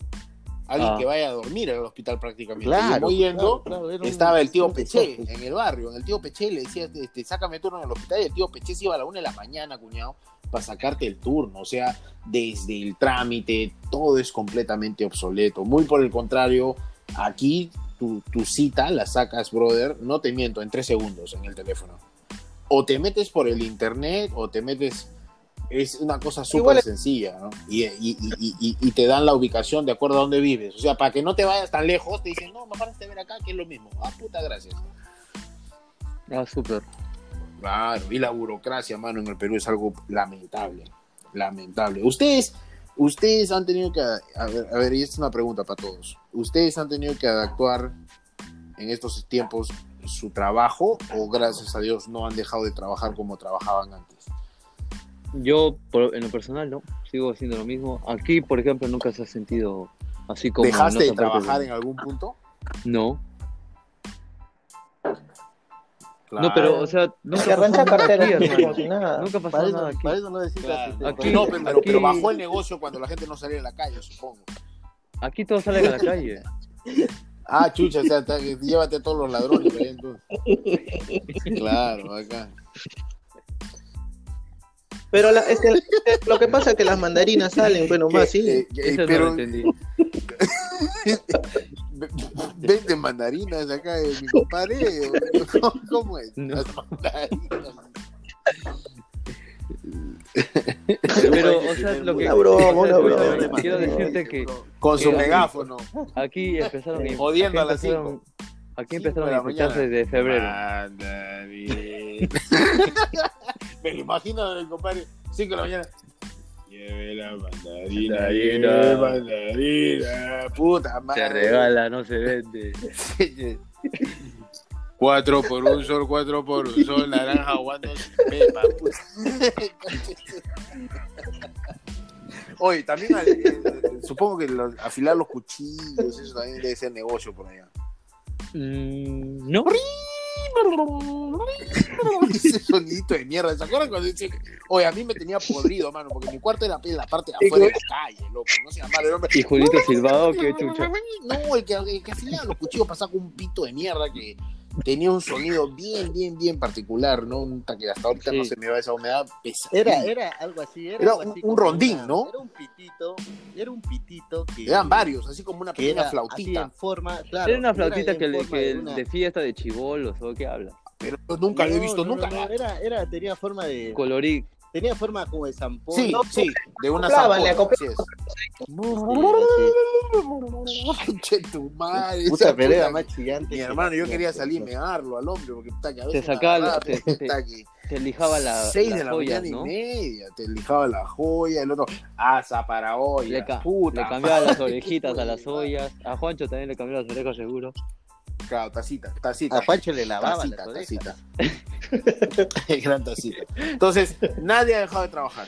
Alguien Ah. que vaya a dormir al hospital prácticamente. Claro, y voy yendo, claro, claro, era un- estaba el tío desastre. en el barrio. En el tío Peché le decía, este, sácame turno en el hospital. Y el tío Peché se iba a la una de la mañana, cuñado, para sacarte el turno. O sea, desde el trámite, todo es completamente obsoleto. Muy por el contrario, aquí tu, tu cita la sacas, brother, no te miento, en tres segundos en el teléfono. O te metes por el internet o te metes... Es una cosa súper sencilla, ¿no? Y, y- y- y- te dan la ubicación de acuerdo a dónde vives. O sea, para que no te vayas tan lejos, te dicen, no, me paraste a ver acá, que es lo mismo. Ah, puta, gracias. Ah, súper. Claro, y la burocracia, mano, en el Perú es algo lamentable. lamentable. Ustedes, ustedes han tenido que, a ver, a ver, y esta es una pregunta para todos. Ustedes han tenido que adaptar en estos tiempos su trabajo o gracias a Dios no han dejado de trabajar como trabajaban antes. Yo, en lo personal, no. Sigo haciendo lo mismo. Aquí, por ejemplo, nunca se ha sentido así como. ¿Dejaste de trabajar en algún punto? No. Claro. No, pero, o sea, nunca Se pasó arranca nada cartera aquí, hermano. nada. Nunca pasó Para nada eso, aquí. para eso no necesitas. Claro. este, Aquí- no, pero, pero, pero aquí- bajó el negocio cuando la gente no salía a la calle, supongo. Aquí todos salen a la calle. Ah, chucha, o sea, ta- llévate a todos los ladrones. ahí, entonces. Claro, acá. Pero la- es que lo que pasa es que las mandarinas salen, bueno, más sí. Eh, eh, Eso pero no lo entendí. ve- vende mandarinas acá, eh, mi compadre. ¿Cómo, cómo es? No. Las mandarinas. Pero, o sea, lo que. Una broma, una broma. Quiero decirte que Con su megáfono. aquí empezaron. Jodiendo a las aquí empezaron- Aquí empezaron a de mañana. desde febrero. Mandarín. Me lo imagino compadre, 5 de la mañana. Lleve la mandarina, lleve mandarina, puta madre. Se regala, no se vende. Cuatro por un sol, cuatro por un sol, naranja aguando pepa, puta. Oye, también eh, eh, supongo que los- afilar los cuchillos, eso también debe ser negocio por allá. Mm, no. Ese sonidito de mierda, ¿se acuerdan cuando decían? Oye, a mí me tenía podrido, mano, porque mi cuarto era en la parte de afuera de la calle, loco, no se llamaba el hombre. Y Julito Silvado, qué chucha. No, el que, el que afilaba los cuchillos pasaba con un pito de mierda que tenía un sonido bien, bien, bien particular, ¿no? Un que hasta ahorita Sí. no se me va esa humedad pesada. Era, era algo así. Era, Era algo un- así un rondín, una- ¿no? Era un pitito. Era un pitito que. Eran varios, así como una Que pequeña era así flautita. en forma. Claro, Era una flautita que, le- que de una- de fiesta de chivolos, ¿o qué habla? Pero yo nunca lo he visto, no, nunca. no, no, Era, era, tenía forma de. Colorí. Tenía forma como de zampón. Sí, ¿no? sí, de una así es. Che, tu madre. Puta, puta- más chillante. Mi hermano, yo quería salir mearlo al hombre, porque puta, que a veces sacaba la- agarraba, te- que Te lijaba la, 6 las de la mañana y media, te lijaba la joya, el otro, asa para hoy, Le, ca- puta. le cambiaba las orejitas a las ollas. A Juancho también le cambiaba las orejas, seguro. Claro, tacita, tacita. A Pancho le lavaba tacita, orejas. tacita. Gran tacita. Entonces, nadie ha dejado de trabajar.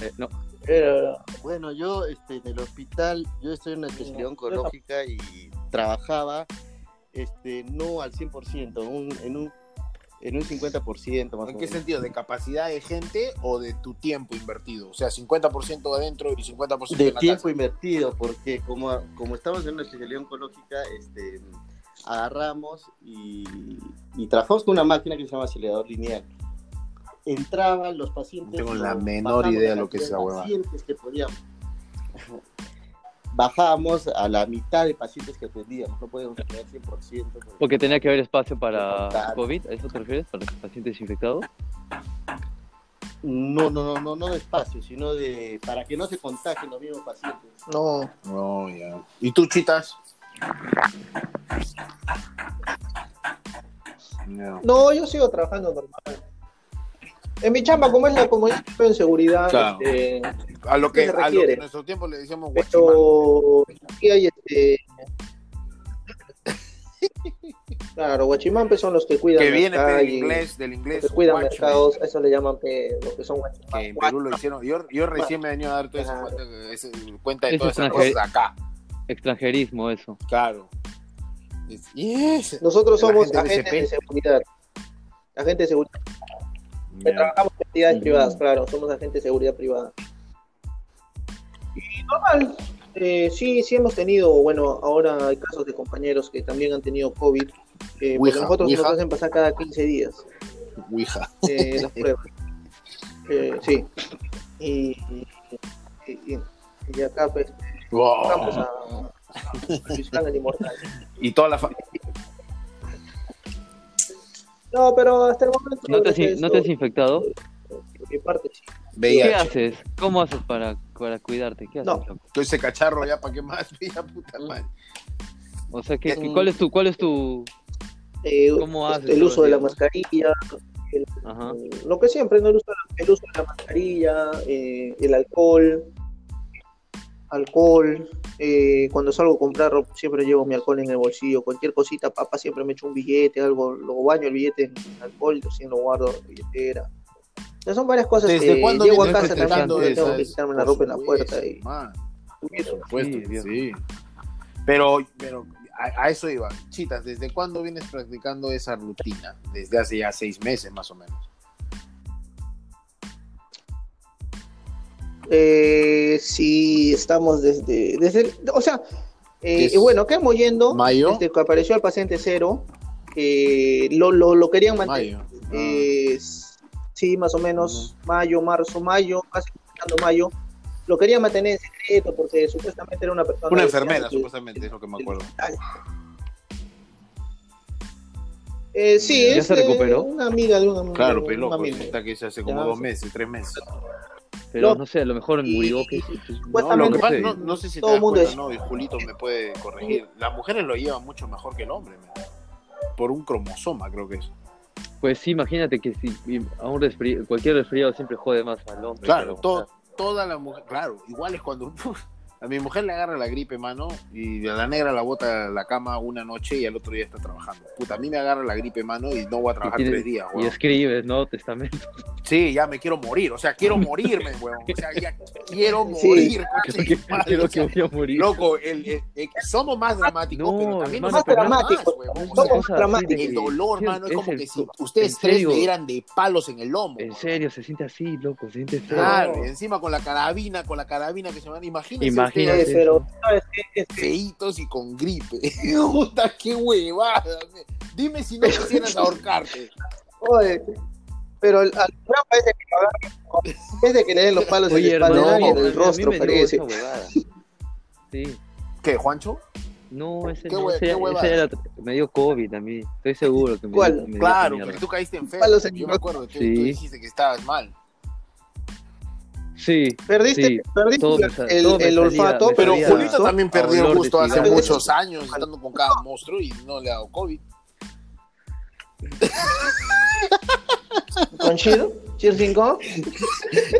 Eh, no. Pero, Bueno, yo este, en el hospital, yo estoy en una especialidad oncológica y trabajaba este, no al 100%, un, en, un, en un 50% más ¿En o qué menos. sentido? ¿De capacidad de gente o de tu tiempo invertido? O sea, 50% adentro y 50% de en la tiempo casa. invertido, porque como, como estamos en una especialidad oncológica, este, agarramos y, y trabajamos con una máquina que se llama acelerador lineal. Entraban los pacientes. No tengo la menor idea de lo que es esa de huevada. pacientes que podíamos. Bajábamos a la mitad de pacientes que atendíamos, no podíamos tener 100%. porque- Porque tenía que haber espacio para Contar. COVID, ¿a eso te refieres? ¿Para los pacientes infectados? No, no, no, no, no de espacio, sino de para que no se contagien los mismos pacientes. no, No, ya. ¿Y tú, chitas? No. no, yo sigo trabajando normal. En mi chamba, como es la como yo estoy en seguridad, Claro. este, A lo que, Se a lo que en nuestro tiempo le decíamos guachimán. pero aquí hay este. Claro, guachimán pues, son los que cuidan Que viene pe, del inglés, del los inglés. que cuidan watchman, mercados, eso le llaman pe, lo que son guachimán. Que en Perú lo hicieron. Yo, yo recién me he venido a dar toda esa Claro. cuenta, de Es todas esas cosas acá. Extranjerismo, eso. Claro. Yes. Nosotros La somos gente de agentes de seguridad. Agentes de seguridad. trabajamos en entidades privadas, claro, somos agentes de seguridad privada. Y normal, eh, sí, sí hemos tenido, bueno, ahora hay casos de compañeros que también han tenido COVID, eh, Ouija, nosotros Ouija. nos hacen pasar cada 15 días Ouija. eh, las pruebas. Eh, sí. Y, y, y- y acá pues Wow. vamos a, a Luis el Inmortal. Y toda la fa- No, pero hasta el momento... ¿No te, has, creo que in- ¿no te has eso, infectado? por mi parte sí. ¿Qué VIH. haces? ¿Cómo haces para, para cuidarte? ¿Qué haces? No. Todo ese cacharro ya, ¿para qué más? Ya, puta madre. O sea, ¿qué, qué- Mm. cuál es tu, cuál es tu, Eh, ¿Cómo haces el uso de la mascarilla, ajá, lo que siempre, no el uso de la el uso de la mascarilla, eh, el alcohol, alcohol. eh, cuando salgo a comprar ropa, siempre llevo mi alcohol en el bolsillo. Cualquier cosita, papá, siempre me echo un billete, algo, lo baño el billete en alcohol, recién lo guardo en la billetera. O sea, son varias cosas ¿Desde que llego a casa practicando también, tengo que quitarme la ropa en la puerta y por supuesto Sí, sí. Pero, pero a, a eso iba. Chitas, ¿desde cuándo vienes practicando esa rutina? Desde hace ya seis meses más o menos. Eh, sí, estamos desde, desde el- o sea, eh, bueno, que hemos yendo, ¿Mayo? desde que apareció el paciente cero, eh, lo, lo, lo querían mantener, Mayo. Ah. eh, sí, más o menos, mayo, marzo, mayo, casi terminando mayo, lo querían mantener en secreto porque supuestamente era una persona... Una enfermera, supuestamente, es lo que me acuerdo. Eh, sí, ¿Ya es se eh, recuperó? una amiga de un, Claro, amigo. está que se hace como Ya, dos meses, tres meses. Pero No. no sé, a lo mejor Y- murió. que No, lo que pasa, no, no sé si Todo te el das mundo cuenta, es- no, y Julito me puede corregir. Las mujeres lo llevan mucho mejor que el hombre, por un cromosoma creo que es. Pues sí, imagínate que si y a un resfri- cualquier resfriado siempre jode más al hombre. Claro, pero, to- toda la mujer, claro, igual es cuando a mi mujer le agarra la gripe, mano, y a la negra la bota a la cama una noche y al otro día está trabajando. Puta, a mí me agarra la gripe, mano, y no voy a trabajar tres días, Y weón. escribes, ¿no? Testamento. Sí, ya me quiero morir, o sea, quiero morirme, weón. O sea, ya quiero Sí. morir, coche que, de madre, creo o que voy a morir. Loco, el, el- el- somos más dramáticos, No, pero también ponemos dramáticos, somos dramáticos. el dolor, sí, mano, es como que si ustedes tres serio, me dieran de palos en el lomo. En serio, se siente así, loco, se siente feo. Claro, y encima con la carabina, con la carabina que se van, imagínense Imagínate. Ustedes pero, ¿sabes qué? Es que- feitos y con gripe. Puta, qué huevada. Dime si no quisieras ahorcarte. Oye, pero al al Fran parece que lo agarran en vez de que le den los palos en Oye, la espalda y en el rostro parece. Sí. ¿Qué, Juancho? No, ese, ¿Qué ese- qué ese era, me dio COVID a mí. Estoy seguro que me ¿Cuál? dio, me dio Claro, mierda. tú caíste enfermo. En Yo me acuerdo, tú, Sí. tú dijiste que estabas mal. Sí, Perdiste, Sí, perdiste el, el- todo me el salía- olfato, Pero Julito también perdió el gusto hace muchos años estando con cada monstruo y no le ha dado COVID. con Chido, Chido 5.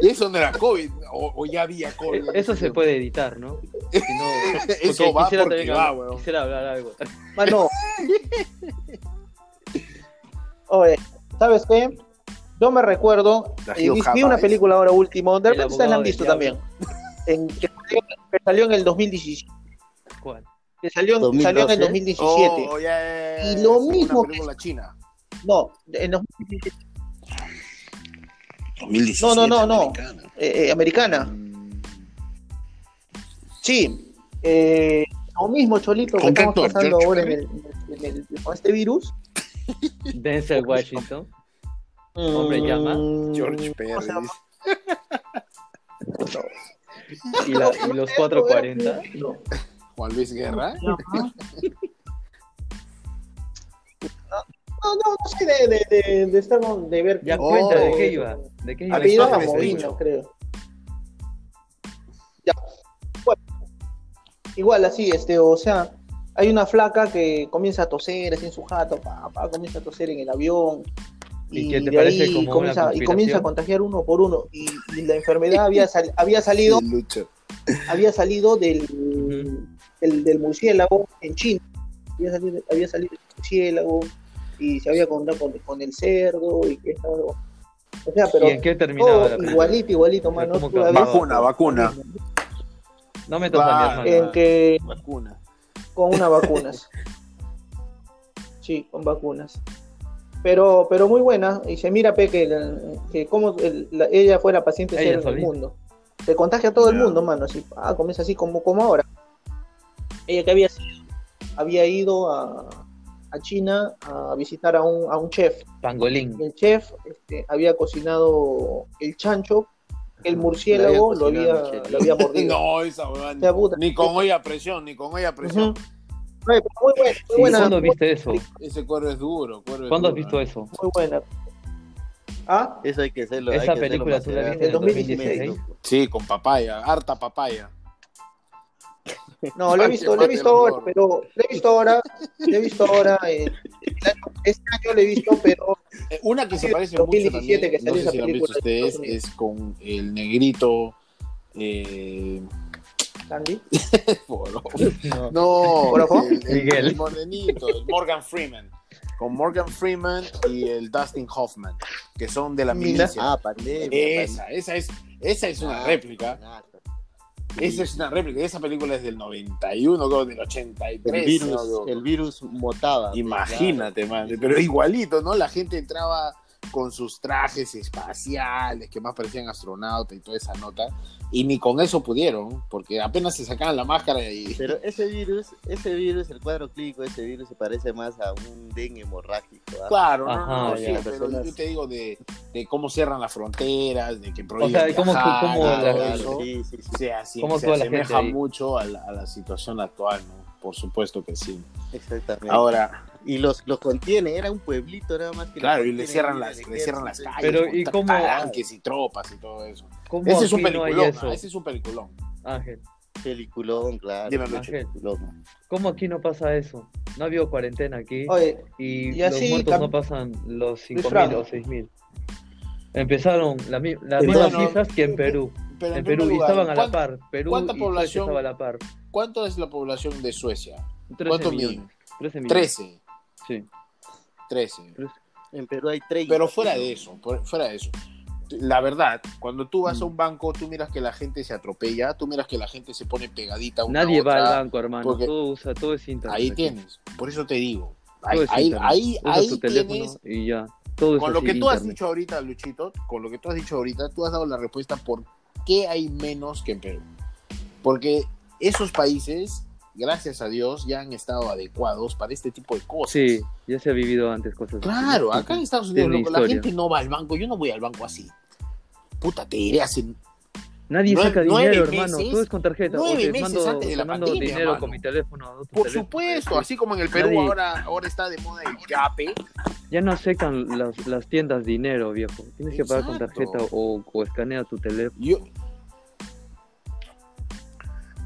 Y eso no era COVID, o, o ya había COVID. Eh, Eso se puede editar, ¿no? Si no- Eso va quisiera porque va, hablar-. Quisiera hablar algo. Mano. Oye, ¿sabes qué? Yo me recuerdo, eh, vi, una película ahora último, de El repente ustedes la han visto también, en, que, salió, que salió en el 2017, ¿Cuál? que salió, en- salió en el 2012. 2017. Oh, ya, ya, ya, Y lo es una mismo película china. No, en 2017, 2017. No, no, no, no. americana. eh, eh, americana. Sí, eh, lo mismo, Cholito, que ¿Con qué estamos pasando ¿George ahora en Clooney? el, en el- con este virus. Denzel Washington. Hombre, llama. Mm, George Perry. ¿cómo se llama? Y, la- y los 440. No. Juan Luis Guerra. No, no, no sé de, de, de, de estar de ver. Ya Oh. cuenta, ¿de qué iba? ¿De qué iba? Apellido creo. Ya. Bueno, igual así, este, o sea, hay una flaca que comienza a toser así en su jato, pa, pa, comienza a toser en el avión. ¿Y Y, qué te de parece ahí como una comienza, y conspiración? comienza a contagiar uno por uno. Y, y la enfermedad había, sal- había salido, había salido del, del, del murciélago en China. Había salido, había salido del murciélago y se había contado con, con el cerdo y que estaba- O sea, pero ¿Y en qué terminaba todo igualito, igualito, mano. ¿cómo tú la ves- Vacuna, vacuna. No me toques a mi Va, hermano. en que Vacuna. con unas vacunas. Sí, con vacunas. Pero, pero muy buena. Y se mira, Pe, que, que como el- la- ella fue la paciente Ella cero en el solita. mundo. Se contagia a todo el mundo, mano. Así, ah, comienza así como, como ahora. Ella que había sido, había ido a, a China a visitar a un, a un chef. Pangolín. El chef este, había cocinado el chancho, el murciélago lo había, lo había mordido. No, esa weón. O sea, puta. Ni con olla presión, ni con olla presión. Muy buena, muy ¿Y buena. ¿Cuándo viste eso? Ese cuero es duro. cuero es ¿Cuándo has duro, visto ¿eh? eso? Muy buena. ¿Ah? Eso hay que hacerlo. Esa hay que película tú la viste en el 2016. 2016. Sí, con papaya, harta papaya. No, lo he visto, que lo he visto la ahora, pero lo he visto ahora, lo he visto ahora. eh, año- este año lo he visto, pero Eh, Una que se parece 2017 mucho que también, salió no sé si lo han visto ustedes, es con el negrito. Eh, Candy. Foro. No. No, ¿Foro? el, el- Miguel. el morenito, el Morgan Freeman. Con Morgan Freeman y el Dustin Hoffman, que son de la milicia. Ah, pandemia. esa, esa es, esa es una Ah, réplica. nada. Esa es una réplica. Esa película es del 91, creo, del 83. El virus, ¿no? el virus mutaba. pues, Imagínate, man. Pero igualito, ¿no? La gente entraba con sus trajes espaciales que más parecían astronautas y toda esa nota. Y ni con eso pudieron, porque apenas se sacaban la máscara y. Pero ese virus, ese virus, el cuadro clínico de ese virus se parece más a un dengue hemorrágico. ¿ah? Claro, no, Ajá, no, ya, sí, pero personas- yo te digo de, de cómo cierran las fronteras, de que prohíben sea, cómo- viajar, cómo y la- todo Claro, eso, sí, sí, sí, se, asemeja mucho a la, a la situación actual, ¿no? Por supuesto que sí. exactamente. Ahora, y los, los contiene, era un pueblito nada más que claro, los y le cierran las, le cierran las calles, Pero, con ¿y cómo- tanques y tropas y todo eso. ¿Cómo Ese es un no peliculón, eso? ¿ah? ese es un peliculón. Ángel, Peliculón, claro. Dime, Lucho. Ángel, Peliculón. ¿cómo aquí no pasa eso? No ha habido cuarentena aquí Oye, y, y los así muertos tam- no pasan los Luis 5.000 Franco. o 6.000. Empezaron las Pero mismas bueno, cifras que en Perú. Pero En primer Perú y lugar, estaban a la ¿cuán- par. Perú cuánta y población? estaba a la par. ¿Cuánto es la población de Suecia? 13 ¿Cuánto millones. miden? 13 millones. 13. Sí. 13. En Perú hay 30. Pero fuera de eso, fuera de eso. La verdad, cuando tú vas a Mm. un banco, tú miras que la gente se atropella, tú miras que la gente se pone pegadita una a Nadie va al banco, hermano. porque- Todo, usa, todo es internet. Ahí tienes. Por eso te digo. Ahí, ahí, ahí, tu tienes. y ya. Todo es Con lo que tú has dicho ahorita, Luchito, con lo que tú has dicho ahorita, tú has dado la respuesta por qué hay menos que en Perú. Porque esos países, gracias a Dios, ya han estado adecuados para este tipo de cosas. Sí, ya se ha vivido antes cosas así. Claro, acá en Estados Unidos loco, la gente no va al banco. Yo no voy al banco así. Puta, te diré hace. Nadie nueve- saca dinero, hermano. meses- Todo es con tarjeta. nueve o te meses mando, antes de la pandemia, dinero con mi teléfono. Por teléfono. supuesto, así como en el Perú Nadie- ahora, ahora está de moda el yape. Ya no aceptan las, las tiendas dinero, viejo. Tienes que pagar con tarjeta o, o escanea tu teléfono. Yo,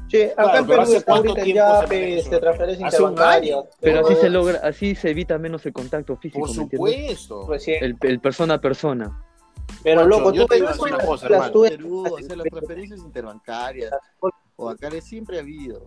che, acá Claro, en pero Perú hace está ahorita maneja este, transferencia interbancaria. año. Pero así se logra, así se evita menos el contacto físico, por supuesto. recién. El, el persona a persona. Pero Juancho, loco, tú te decir una cosa, las hermano. tú Perú, o sea, las preferencias interbancarias o acá siempre ha habido.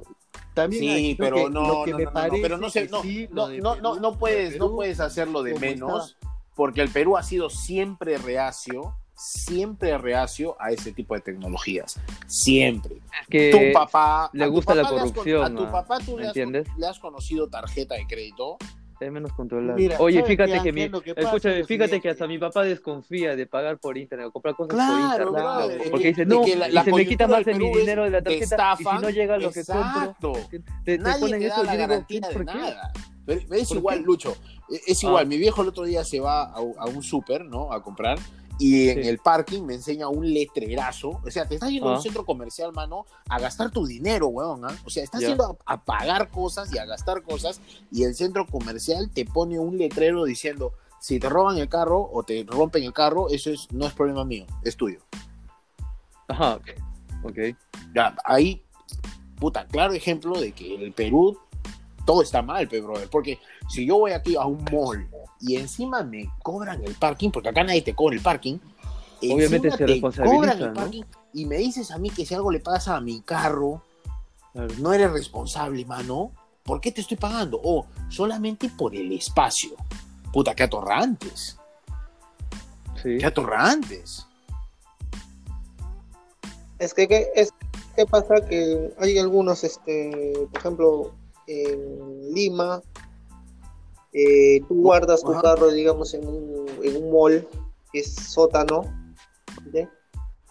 También Sí, hay- lo pero que- no, lo que no, me no, no, parece pero no sé, no, sí, no, no, no, no puedes, de no puedes hacerlo de menos, porque el Perú ha sido siempre reacio, siempre reacio a ese tipo de tecnologías, siempre. Es que tu papá, le gusta la papá has con- corrupción, a tu ah, papá tú ¿me le has, le has conocido tarjeta de crédito. es menos controlado. Mira, Oye, ¿sabes fíjate que Ángel? mi, que escúchame, fíjate que hasta mi papá desconfía de pagar por internet o comprar cosas Claro, por internet. es porque que- dice, no, que la- la se me quita más de mi dinero de la tarjeta y si estafan, no llega lo que compro, te, te Nadie ponen te eso. da Yo la digo, ¿por qué? nada. Pero es ¿Por igual, qué? Lucho. e, Es igual, Ah. mi viejo el otro día se va a, a un súper, ¿no? A comprar. Y en Sí. el parking me enseña un letrerazo. O sea, te estás yendo a un Ah. centro comercial, mano, a gastar tu dinero, weón. ¿ah? O sea, estás Ya. yendo a, a pagar cosas y a gastar cosas. Y el centro comercial te pone un letrero diciendo: si te roban el carro o te rompen el carro, eso es, no es problema mío, es tuyo. Ajá, ok. Ya, ahí, puta, claro ejemplo de que en el Perú todo está mal, pe, brother. Porque si yo voy aquí a un mall y encima me cobran el parking, porque acá nadie te cobra el parking. Obviamente se te responsabiliza, cobran el ¿no? parking y me dices a mí que si algo le pasa a mi carro, Claro. no eres responsable, mano. ¿Por qué te estoy pagando? O solamente por el espacio. Puta, qué atorrantes. Sí. Qué atorrantes. Es que, ¿qué, es, ¿qué pasa? Que hay algunos, este, por ejemplo, en Lima, eh, tú guardas tu Ajá. carro, digamos, en un, en un mall, que es sótano, ¿sí?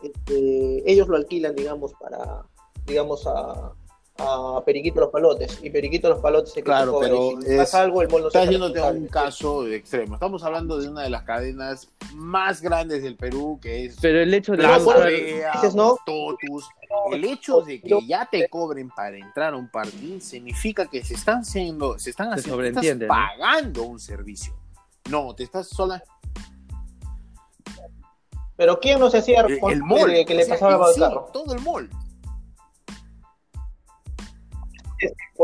Este, ellos lo alquilan, digamos, para, digamos, a, a Periquito Los Palotes, y Periquito Los Palotes el te Claro, pero si es- pasa algo, el mall no se Estás hace yéndote a un caso extremo. Estamos hablando de una de las cadenas más grandes del Perú, que es Pero el hecho de Vea, dices, ¿no? Totus. El hecho de que ya te cobren para entrar a un parking significa que se están haciendo, se están Se haciendo, pagando un servicio. No, te estás sola. Pero ¿quién no se hacía El, responsable el mall. de que le o sea, pasaba algo en al sí, carro? Todo el mall.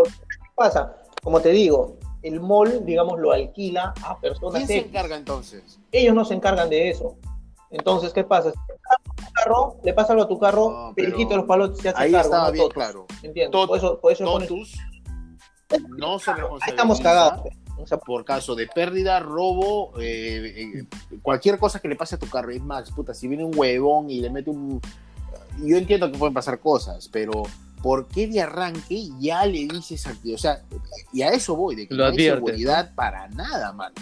Porque, ¿qué pasa? Como te digo, el mall, digamos, lo alquila a personas ¿Quién se X. encarga entonces? Ellos no se encargan de eso. Entonces, ¿qué pasa? Si tu carro, le pasa algo a tu carro, No, Periquito de los palotes se hace Ahí cargo. no bien Totus, claro. ¿Entiendes? Tot- por eso, por eso Totus no se Ahí responsabiliza estamos cagados. O sea, por caso de pérdida, robo, eh, eh, cualquier cosa que le pase a tu carro. Es más, puta, si viene un huevón y le mete un... Yo entiendo que pueden pasar cosas, pero ¿por qué de arranque ya le dices a O sea, y a eso voy, de que Lo no hay seguridad para nada, mano.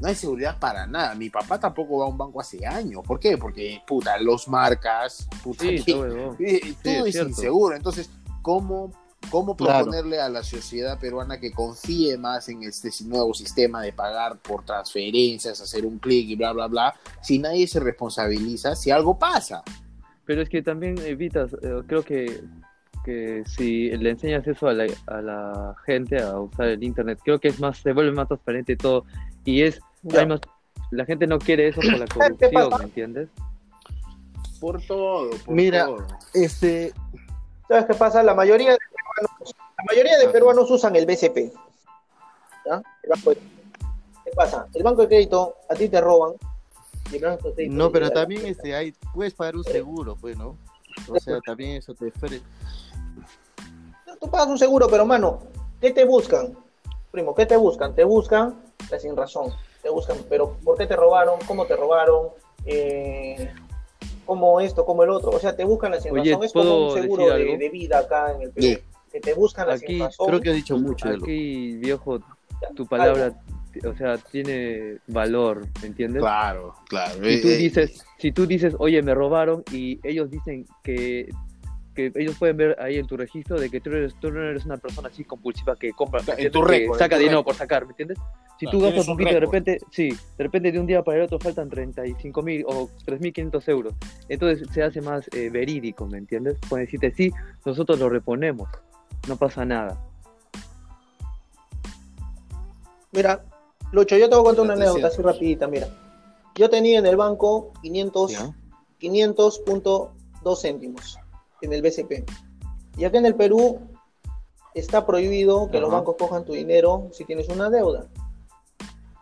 No hay seguridad para nada. Mi papá tampoco va a un banco hace años. ¿Por qué? Porque, puta, los marcas, puta, Sí, que- todo es inseguro. Entonces, ¿cómo, cómo Claro. proponerle a la sociedad peruana que confíe más en este nuevo sistema de pagar por transferencias, hacer un clic y bla, bla, bla, si nadie se responsabiliza si algo pasa? Pero es que también evitas, eh, creo que, que si le enseñas eso a la, a la gente a usar el internet, creo que es más, se vuelve más transparente todo y es, hay más- la gente no quiere eso por la ¿Sabes qué corrupción? ¿me entiendes? Por todo, por Mira, todo. Este, ¿Sabes qué pasa? La mayoría de peruanos, la mayoría de peruanos usan el BCP. ¿ya? El banco de- ¿Qué pasa? El banco de crédito, a ti te roban. No, pero también este, hay, puedes pagar un seguro, pues, ¿no? O sea, también eso te ofrece. Tú pagas un seguro, pero mano, ¿qué te buscan? Primo, ¿qué te buscan? Te buscan la sin razón. Te buscan, pero ¿por qué te robaron? ¿Cómo te robaron? Eh, ¿Cómo esto? ¿Cómo el otro? O sea, te buscan la sin Oye, razón. Es como ¿puedo un seguro de, vida acá en el Perú. Sí. Que te buscan la Aquí sin razón. Creo que has dicho mucho de lo. Aquí, viejo, tu palabra, o sea, tiene valor, ¿me entiendes? Claro, claro. Si tú Eh, eh, dices, si tú dices, oye, me robaron y ellos dicen que, que ellos pueden ver ahí en tu registro de que tú, eres, tú no eres una persona así compulsiva que compra, ¿me En tu Que récord, en saca tu dinero récord. por sacar, ¿me entiendes? Si Claro, tú gastas tienes un poquito, de repente, sí, de repente de un día para el otro faltan 35 mil o 3.500 euros. Entonces se hace más eh, verídico, ¿me entiendes? Pueden decirte, sí, nosotros lo reponemos, no pasa nada. Mira, Lucho, yo te voy a contar una anécdota así rapidita, mira. Yo tenía en el banco 500, ¿ya? 500.2 céntimos en el BCP. Y acá en el Perú está prohibido que los bancos cojan tu dinero si tienes una deuda.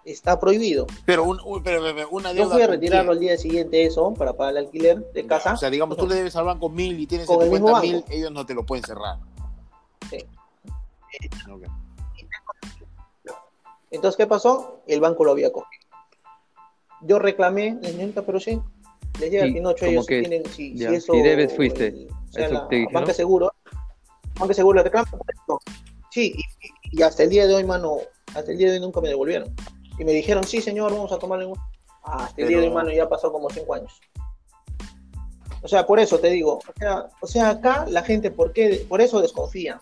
Está prohibido. Pero, un- un- pero, pero, pero una Yo deuda. fui a retirarlo al día siguiente eso para pagar el alquiler de casa. O sea, digamos, tú le debes al banco mil y tienes en el tu cuenta mil, ellos no te lo pueden cerrar. Sí. Ok. Entonces, ¿qué pasó? El banco lo había cogido. Yo reclamé, les señorita, pero sí, les llega Sí, el Pinocho, ellos que, tienen, si, ya, si eso... si debes, fuiste. el- o sea, Eso la te banca seguro, banca seguro le reclama. no. Sí, y, y hasta el día de hoy, mano, hasta el día de hoy nunca me devolvieron. Y me dijeron, sí, señor, vamos a tomarle un... Ah, hasta el día de hoy, mano, ya pasó como cinco años. O sea, por eso te digo, o sea, o sea acá la gente, ¿por qué? Por eso desconfía.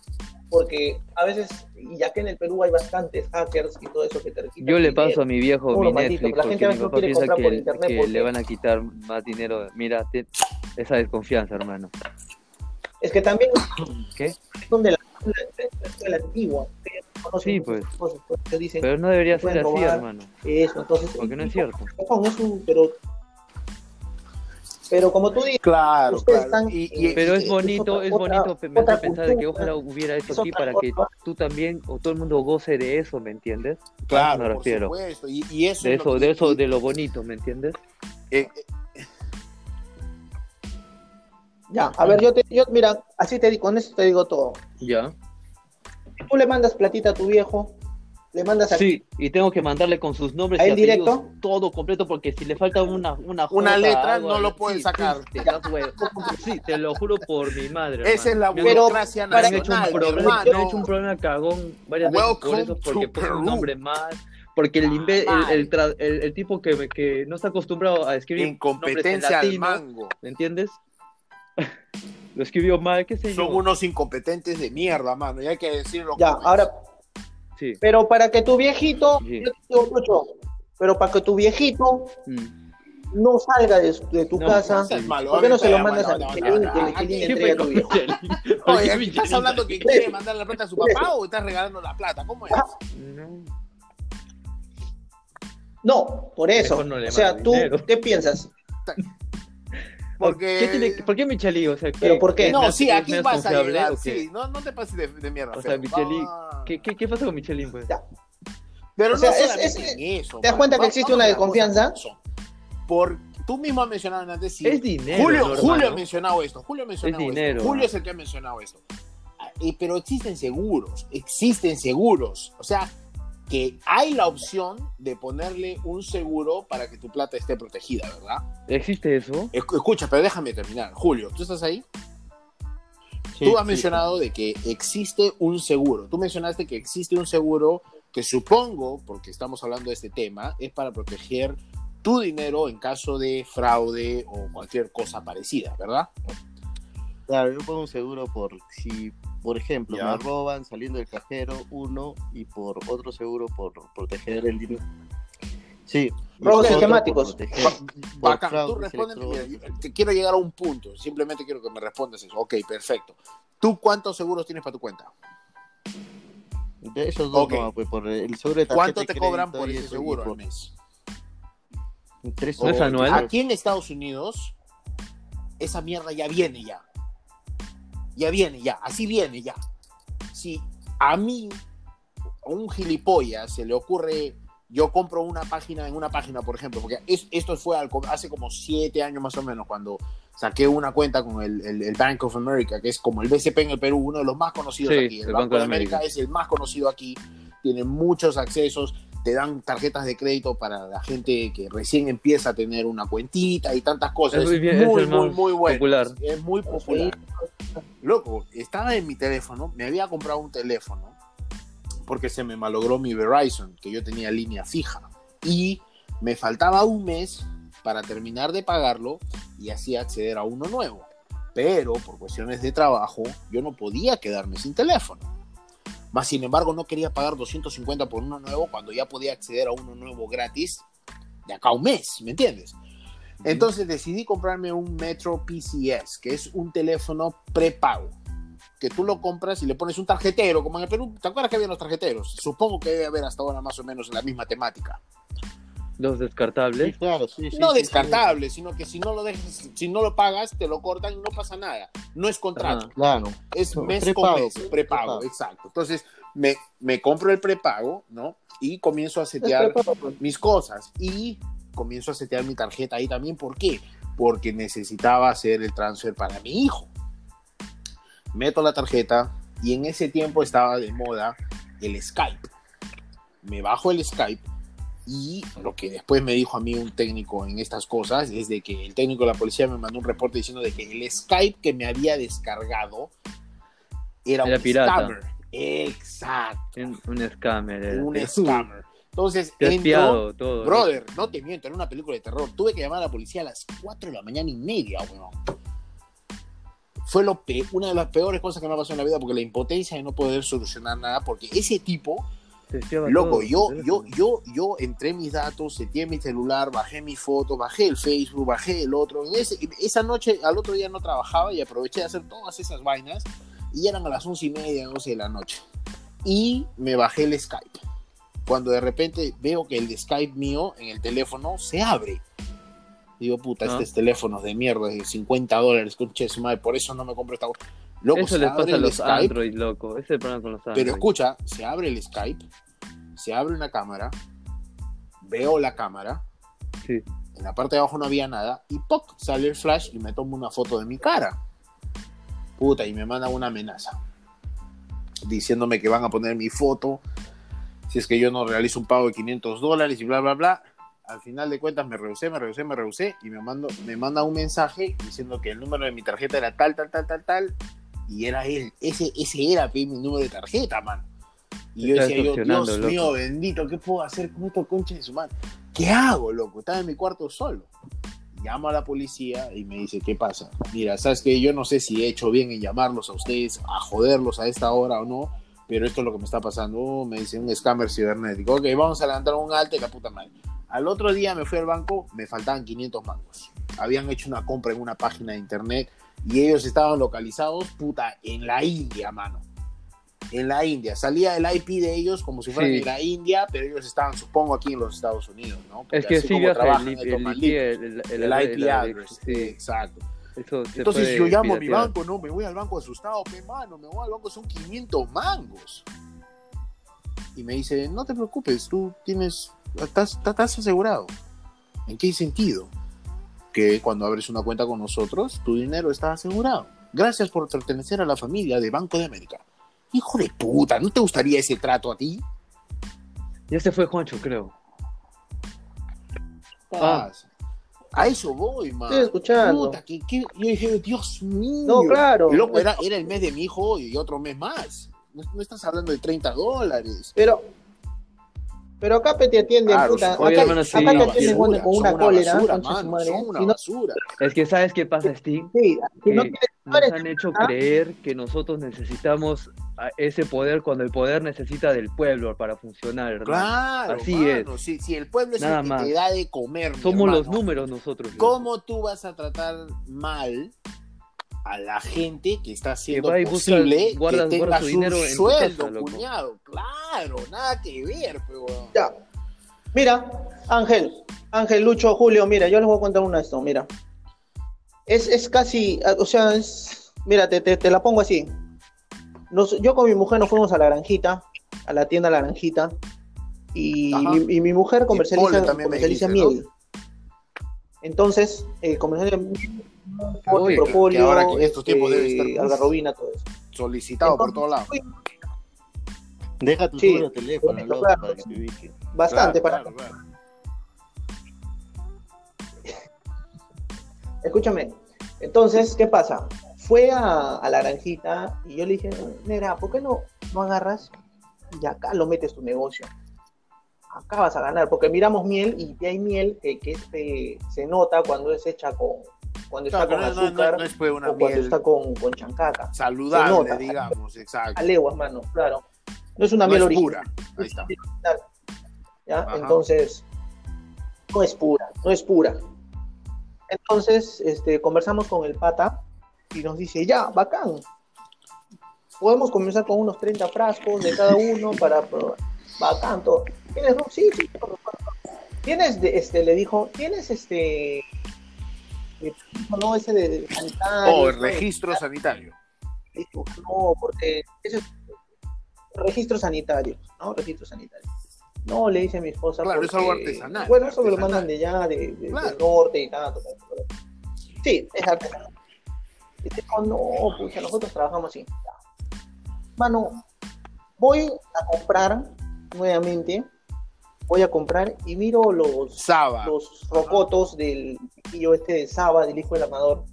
Porque a veces, y ya que en el Perú hay bastantes hackers y todo eso que te quitan Yo le dinero. paso a mi viejo Puro mi maldito, Netflix la gente porque a mi veces no papá piensa que, internet que porque- le van a quitar más dinero. Mira, te- esa desconfianza, hermano. Es que también ¿Qué? son de la, de la antigua. Sí, pues. cosas, pues, dicen Pero no debería ser así, hermano. eso, entonces. Porque no es cierto. No, es un- pero, pero como tú dices, Claro, están- Y, y- Pero es es bonito, otra- es bonito me hace otra pensar de que ojalá hubiera es eso aquí para que tú también o todo el mundo goce de eso, ¿me entiendes? claro, me por refiero. supuesto. Y, y eso De es eso, que- de eso, de lo bonito, ¿me entiendes? eh, ya, a ver, yo te, yo, mira, así te digo, con eso te digo todo. Ya. Tú le mandas platita a tu viejo, le mandas a Sí, y tengo que mandarle con sus nombres ¿A y directo? todo completo porque si le falta una una, Una letra algo, no lo pueden sí, sacar. sí, te. Sí, lo juro por mi madre. esa es la burocracia para- me han hecho un nacional, problema, me han hermano. hecho un problema cagón varias veces por eso, porque puse un nombre mal, porque el, Ah, el, el, el- el tipo que, me- que no está acostumbrado a escribir nombres en Incompetencia al latino, mango. ¿me entiendes? lo escribió mal, qué sé yo. Son unos incompetentes de mierda, mano. Y hay que decirlo. Ya, ahora, Sí. pero para que tu viejito, Sí. yo te digo mucho, pero para que tu viejito Mm. no salga de, de tu No, casa, no malo, ¿por qué no se lo mandas a Michelin y que aguanta, Michelin aguanta. entregue a tu viejo? Oye, ¿estás hablando que quiere mandar la plata a su papá o estás regalando la plata? ¿Cómo es? No. No, por eso. No o sea, mando tú, dinero. ¿qué piensas? Porque... ¿Qué tiene- ¿Por qué Micheli? O sea, ¿qué- ¿Pero por qué? No, sí, aquí vas a llegar. Sí, no, no te pases de, de mierda. O sea, Ah. ¿Qué, qué, qué pasa con Michelin, pues? Ya. Pero O sea, no es- eso. ¿te das cuenta que existe una desconfianza? Por, tú mismo has mencionado antes. sí. Es dinero, Julio, ¿no, Julio ha mencionado esto. Julio ha mencionado Es esto. dinero, Julio es el que ha mencionado esto. Ah, y- pero existen seguros. Existen seguros. O sea, que hay la opción de ponerle un seguro para que tu plata esté protegida, ¿verdad? ¿Existe eso? Esc- Escucha, pero déjame terminar. Julio, ¿tú estás ahí? Sí, Tú has sí. mencionado de que existe un seguro. Tú mencionaste que existe un seguro que supongo, porque estamos hablando de este tema, es para proteger tu dinero en caso de fraude o cualquier cosa parecida, ¿verdad? Claro, yo pongo un seguro por si, por ejemplo, Ya. me roban saliendo del cajero, uno, y por otro seguro por proteger el dinero. Sí. Robos sistemáticos. proteger Bacán, tú mira, yo te quiero llegar a un punto, simplemente quiero que me respondas eso. Ok, perfecto. ¿Tú cuántos seguros tienes para tu cuenta? De esos dos, no, pues por el seguro de ¿Cuánto te cobran por ese seguro al por mes? tres ¿No es o- anual? Aquí en Estados Unidos, esa mierda ya viene ya. Ya viene ya, así viene ya. Si a mí, a un gilipollas, se le ocurre, yo compro una página en una página, por ejemplo, porque es- esto fue al- hace como siete años más o menos, cuando saqué una cuenta con el, el- el Bank of America, que es como el BCP en el Perú, uno de los más conocidos Sí, aquí. El, el Banco, Banco de América, América. es el más conocido aquí, tiene muchos accesos, te dan tarjetas de crédito para la gente que recién empieza a tener una cuentita y tantas cosas. Es Es muy bien, es muy, muy bueno. popular. Es muy popular. Loco, estaba en mi teléfono, me había comprado un teléfono porque se me malogró mi Verizon, que yo tenía línea fija. Y me faltaba un mes para terminar de pagarlo y así acceder a uno nuevo. Pero por cuestiones de trabajo, yo no podía quedarme sin teléfono. Más sin embargo, no quería pagar 250 por uno nuevo cuando ya podía acceder a uno nuevo gratis de acá a un mes, ¿me entiendes? Entonces decidí comprarme un Metro PCS, que es un teléfono prepago. Que tú lo compras y le pones un tarjetero, como en el Perú. ¿Te acuerdas que había los tarjeteros? Supongo que debe haber hasta ahora más o menos la misma temática. Los Sí, descartables. claro, sí, sí, no sí, descartable, sino que si no lo dejas, si no lo pagas, te lo cortan y no pasa nada. No es contrato. Sí. Claro. Es No, mes prepago, con mes, pues, prepago, prepago. exacto. Entonces me, me compro el prepago, ¿no? Y comienzo a setear mis cosas y comienzo a setear mi tarjeta ahí también. ¿Por qué? Porque necesitaba hacer el transfer para mi hijo. Meto la tarjeta y en ese tiempo estaba de moda el Skype. Me bajo el Skype y lo que después me dijo a mí un técnico en estas cosas es de que el técnico de la policía me mandó un reporte diciendo de que el Skype que me había descargado era, Era un pirata. scammer. Exacto, Un, un scammer. era. un scammer. Entonces, entro- todo. Brother, no te miento, era una película de terror. Tuve que llamar a la policía a las 4 de la mañana y media, weón. Fue lo pe- una de las peores cosas que me ha pasado en la vida porque la impotencia de no poder solucionar nada, porque ese tipo, loco, todo, yo, yo, yo, yo entré mis datos, seteé mi celular, bajé mi foto, bajé el Facebook, bajé el otro. En ese- esa noche, al otro día no trabajaba y aproveché de hacer todas esas vainas y eran a las once y media, 12 de la noche. Y me bajé el Skype. Cuando de repente veo que el Skype mío en el teléfono se abre. Digo, puta, Ah. estos teléfonos de mierda de 50 dólares, conche su madre, por eso no me compro esta. Loco, Eso les pasa a los Skype, Android, loco. Ese es el problema con los Android. pero escucha, se abre el Skype, se abre una cámara, veo la cámara, Sí. en la parte de abajo no había nada, y ¡poc! sale el flash y me tomo una foto de mi cara. Puta, y me manda una amenaza. Diciéndome que van a poner mi foto si es que yo no realizo un pago de 500 dólares y bla, bla, bla. Al final de cuentas me rehusé, me rehusé, me rehusé y me, mando, me manda un mensaje diciendo que el número de mi tarjeta era tal, tal, tal, tal, tal. Y era él. Ese, ese era mi número de tarjeta, mano. Y yo decía, yo, Dios loco. mío, bendito, ¿qué puedo hacer con esto, concha de su madre? ¿Qué hago, loco? Estaba en mi cuarto solo. Llamo a la policía y me dice, ¿qué pasa? Mira, sabes que yo no sé si he hecho bien en llamarlos a ustedes, a joderlos a esta hora o no, pero esto es lo que me está pasando. Oh, me dice un scammer cibernético. Ok, vamos a levantar un alto y la puta madre. Al otro día me fui al banco, me faltaban 500 mangos. Habían hecho una compra en una página de internet y ellos estaban localizados, puta, en la India, mano. en la India. Salía el IP de ellos como si fueran Sí. en la India, pero ellos estaban, supongo, aquí en los Estados Unidos, ¿no? Porque Es que así sí como trabajan el, el, el, el, IP el- address, sí. exacto. Eso Entonces yo llamo a mi banco, no, me voy al banco asustado, pe mano, me voy al banco, son 500 mangos. Y me dice, no te preocupes, tú tienes, estás- estás asegurado. ¿En qué sentido? Que cuando abres una cuenta con nosotros, tu dinero está asegurado. Gracias por pertenecer a la familia de Banco de América. Hijo de puta, ¿no te gustaría ese trato a ti? Ya se fue Juancho, creo. Ah. A eso voy, man. Estoy escuchando. Puta, que- que- Yo dije, Dios mío. No, claro. Loco, era, era el mes de mi hijo y otro mes más. No, no estás hablando de 30 dólares. Pero, pero acá pe, te atienden, Claro, puta. acá, hermano, sí, acá te una atienden con una son cólera, basura, madre. son una no-. Es que, ¿sabes qué pasa, Steve? sí, si no Que tienes nos han hecho ¿ah? creer que nosotros necesitamos a ese poder cuando el poder necesita del pueblo para funcionar, hermano. Claro, Así mano, Si, si el pueblo es Nada el que más. te da de comer, Somos los números nosotros. ¿Cómo tú vas a tratar mal a la gente que está haciendo busca- posible guarda- que tengas su dinero un en sueldo, casa, cuñado? Claro, nada que ver, pero... Ya. Mira, Ángel, Ángel, Lucho, Julio, mira, yo les voy a contar una esto, mira. Es, es casi, ah, o sea, es, mira, te, te, te la pongo así. Nos- yo con mi mujer nos fuimos a la granjita, a la tienda La Granjita, y, mi, y mi mujer comercializa, comercializa dijiste, ¿no? Entonces, eh, comercializa miel, Oye, propóleo, que ahora que en estos tiempos debe este, estar- algarrobina, todo eso. Solicitado por todos lados. Deja tu Sí. número de teléfono, Claro. para que te ubique. Bastante Claro, para... claro, claro. Escúchame. Entonces, ¿qué pasa? Fue a, a la granjita y yo le dije, Nera, ¿por qué no, no agarras y acá lo metes tu negocio? Acá vas a ganar, porque miramos miel y hay miel que, que este, se nota cuando es hecha con, cuando está con no, no, no, azúcar no es pues una o cuando está con, con chancaca. Saludable, nota. digamos, exacto. A leguas, mano, claro. No es una miel es pura. Ahí está. ¿ya? Entonces, no es pura, no es pura. Entonces, este, conversamos con el pata y nos dice, ya, bacán. Podemos comenzar con unos 30 frascos de cada uno para probar. Bacán, todo. ¿Tienes? Sí, sí. todo, todo. ¿Tienes, de, este, le dijo, tienes este, eh, no, ese de, de sanitario, Oh, el ¿no? registro sanitario. Dijo, no, porque ese es registro sanitario, ¿no? Registro sanitario. No, le dice mi esposa. Claro, es porque- algo artesanal, Bueno, eso me lo artesanal. mandan de allá, de, de- Claro. del norte y tanto. Sí, es artesanal. Y dijo, no, pucha, nosotros trabajamos así. Mano, voy a comprar nuevamente, voy a comprar y miro los, Saba. los rocotos del chiquillo este de Saba, del hijo del amador,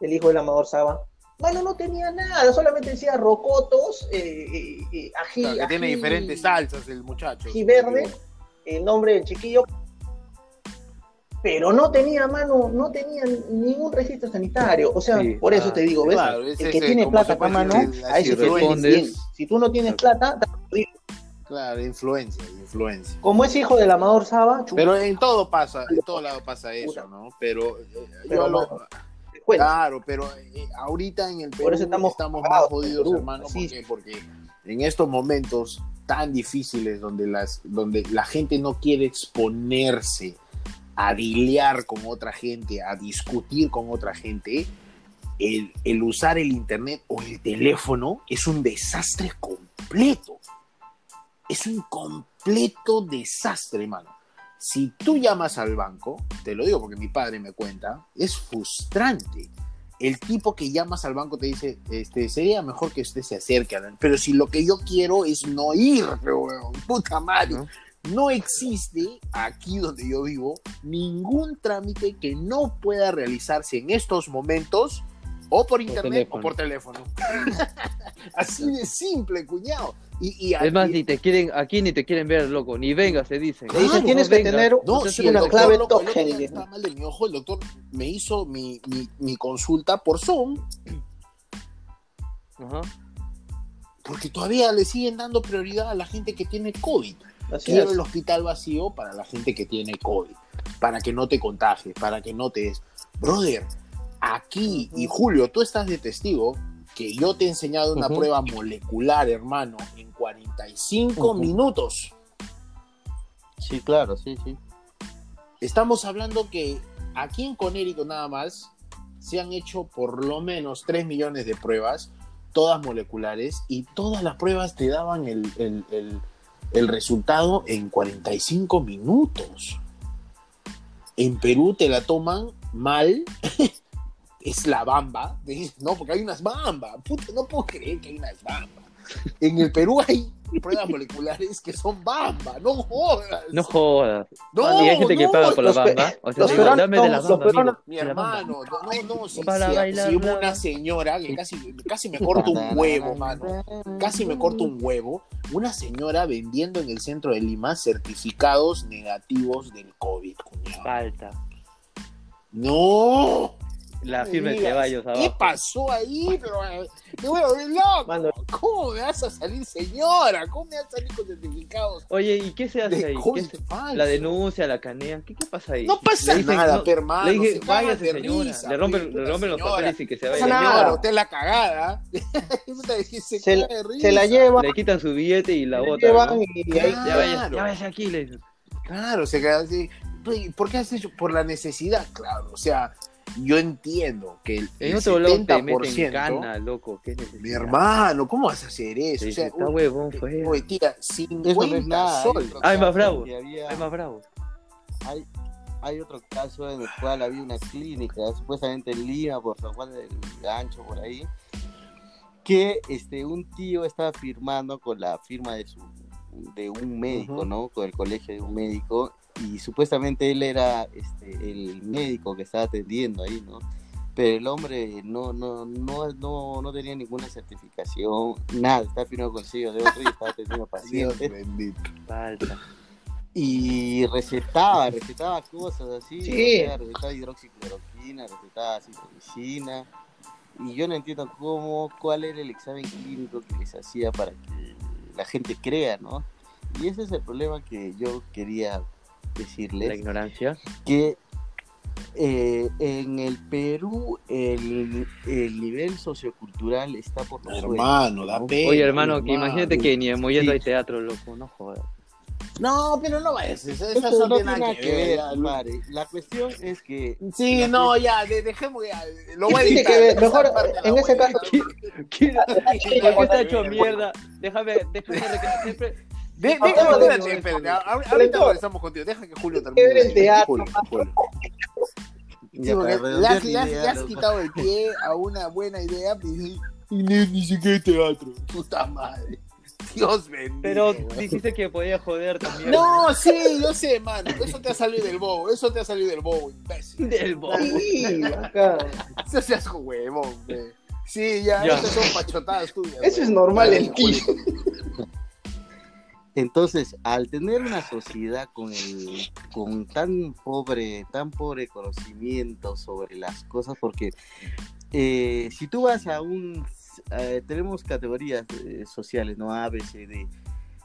del hijo del amador Saba. Mano, no tenía nada, solamente decía rocotos, eh, eh, eh, ají, Claro, que tiene diferentes salsas el muchacho. ají verde, el nombre del chiquillo, pero no tenía mano, no tenía ningún registro sanitario. O sea, Sí, por eso ah, te digo, ¿ves? Claro, es el que ese, tiene plata acá, mano, a eso te respondes- bien. Si tú no tienes plata, jodido. Claro, influencia, influencia. como es hijo del amador Saba, Pero en todo pasa, en todo lado pasa eso, ¿no? Pero, eh, Pero, yo lo- claro, pero eh, ahorita en el Perú Por eso estamos más jodidos, hermano, así. porque, porque en estos momentos tan difíciles donde las donde la gente no quiere exponerse a dilear con otra gente, a discutir con otra gente, el, el usar el internet o el teléfono es un desastre completo. Es un completo desastre, hermano. Si tú llamas al banco, te lo digo porque mi padre me cuenta, es frustrante. El tipo que llamas al banco te dice, este, sería mejor que usted se acerque, a la-". pero si lo que yo quiero es no ir, weón, puta madre. ¿No? No existe aquí donde yo vivo ningún trámite que no pueda realizarse en estos momentos o por internet teléfono. o por teléfono. Así de simple, cuñado. Y, y Es más, ni te quieren, aquí ni te quieren ver, loco, ni venga, se dicen. Le dicen, Claro, tienes no que venga. tener No, usted si el una doctor, clave loco, el token. que estaba mal de mi ojo, el doctor me hizo mi, mi, mi consulta por Zoom, Ajá. porque todavía le siguen dando prioridad a la gente que tiene COVID. Así Quiero es. el hospital vacío para la gente que tiene COVID, para que no te contagies, para que no te des. Brother, aquí, y Julio, tú estás de testigo, que yo te he enseñado una prueba molecular, hermano, en 45 Ujú. minutos. Sí, claro, sí, sí. Estamos hablando que aquí en Conérico nada más se han hecho por lo menos 3 millones de pruebas, todas moleculares, y todas las pruebas te daban el, el- el- el resultado en 45 minutos. En Perú te la toman mal, es la bamba, no, porque hay unas bambas, puta, no puedo creer que hay unas bambas. En el Perú hay pruebas moleculares que son bamba, no jodas. No jodas. No, y hay gente que no, paga por la bamba. O sea, los digo, dame de la bamba, amigo, Mi bamba. hermano, no, no, si, Para si- bailar, si hubo una señora que casi, casi me corta un huevo, mano. Casi me corta un huevo. Una señora vendiendo en el centro de Lima certificados negativos del COVID, cuñado. Falta. No. La me firma de Ceballos ¿Qué abajo. pasó ahí? Pero eh, me voy a volver loco. Mano. ¿Cómo me vas a salir, señora? ¿Cómo me vas a salir con certificados Oye, ¿y qué se hace de ahí? ¿Qué se-? La denuncia, la canean. ¿Qué, qué pasa ahí? No pasa dicen, nada, no, pe, hermano. Le dije, se váyase, de señora. risa, le rompen, pe, le rompen los papeles y que se vaya. Señora, usted es la cagada. Puta, se Se, risa. se la llevan, Le quitan su billete y la se la botan. llevan ¿no? y ahí Ya vaya, Claro. ya vaya aquí, le dicen. Claro, se queda así. ¿Por qué has hecho? Por la necesidad, claro. O sea, yo entiendo que el, En el otro lado te meten 70%, cana, loco. Mi hermano, ¿cómo vas a hacer eso? O sea, está un- huevón, fue. oye, tía, Eso no 50 es nada. hay soles. otro Ay, más caso bravo. que había- Hay más bravo. hay, hay otro caso en el cual había una clínica, supuestamente en Lima, por San Juan del Gancho, por ahí, que este, un tío estaba firmando con la firma de, su, de un médico. ¿no? Con el colegio de un médico, y supuestamente él era este, el médico que estaba atendiendo ahí, ¿no? Pero el hombre no, no, no, no, no tenía ninguna certificación, nada, estaba firmando con el sello de otro y estaba atendiendo Dios pacientes bendito. Falta. y recetaba, recetaba cosas así, Sí. o sea, recetaba hidroxicloroquina, recetaba citromicina, y yo no entiendo cómo, cuál era el examen clínico que les hacía para que la gente crea, ¿no? Y ese es el problema que yo quería La decirles, ignorancia. que eh, en el Perú el, el nivel sociocultural está por los suelos. Hermano, da ¿no? pena. Oye, hermano, que hermano. imagínate que ni en Mollendo Sí. hay teatro, loco. No jodas. No, pero no vayas. Eso, eso Eso no no tiene nada que ver. ya, Lu- compadre. La cuestión es que Sí, La no, ya, de- dejemos ya. Lo voy a editar. que ver, mejor, la en ese caso- ¿Quién- ¿Por qué está hecho mierda? Déjame, déjame recalcar siempre. De, espérate, espérate. Pero Ahorita regresamos contigo. Deja que Julio que ver termine. el teatro, Julio, Julio. Sí, porque le has, le le quitado el pie a una buena idea y, y ni, ni siquiera teatro. Puta madre. Dios bendito. Pero dijiste que podía joder también. No, sí, yo sé, mano. Eso te ha salido del bobo. Eso te ha salido del bobo, imbécil. Del bobo. Sí, acá. Eso seas huevón, güey. Sí, ya, Ya. esas son pachotadas tuyas. Eso es normal en ti. Entonces, al tener una sociedad con el, con tan pobre, tan pobre conocimiento sobre las cosas, porque eh, si tú vas a un, eh, tenemos categorías eh, sociales, ¿no? A, B, C, D.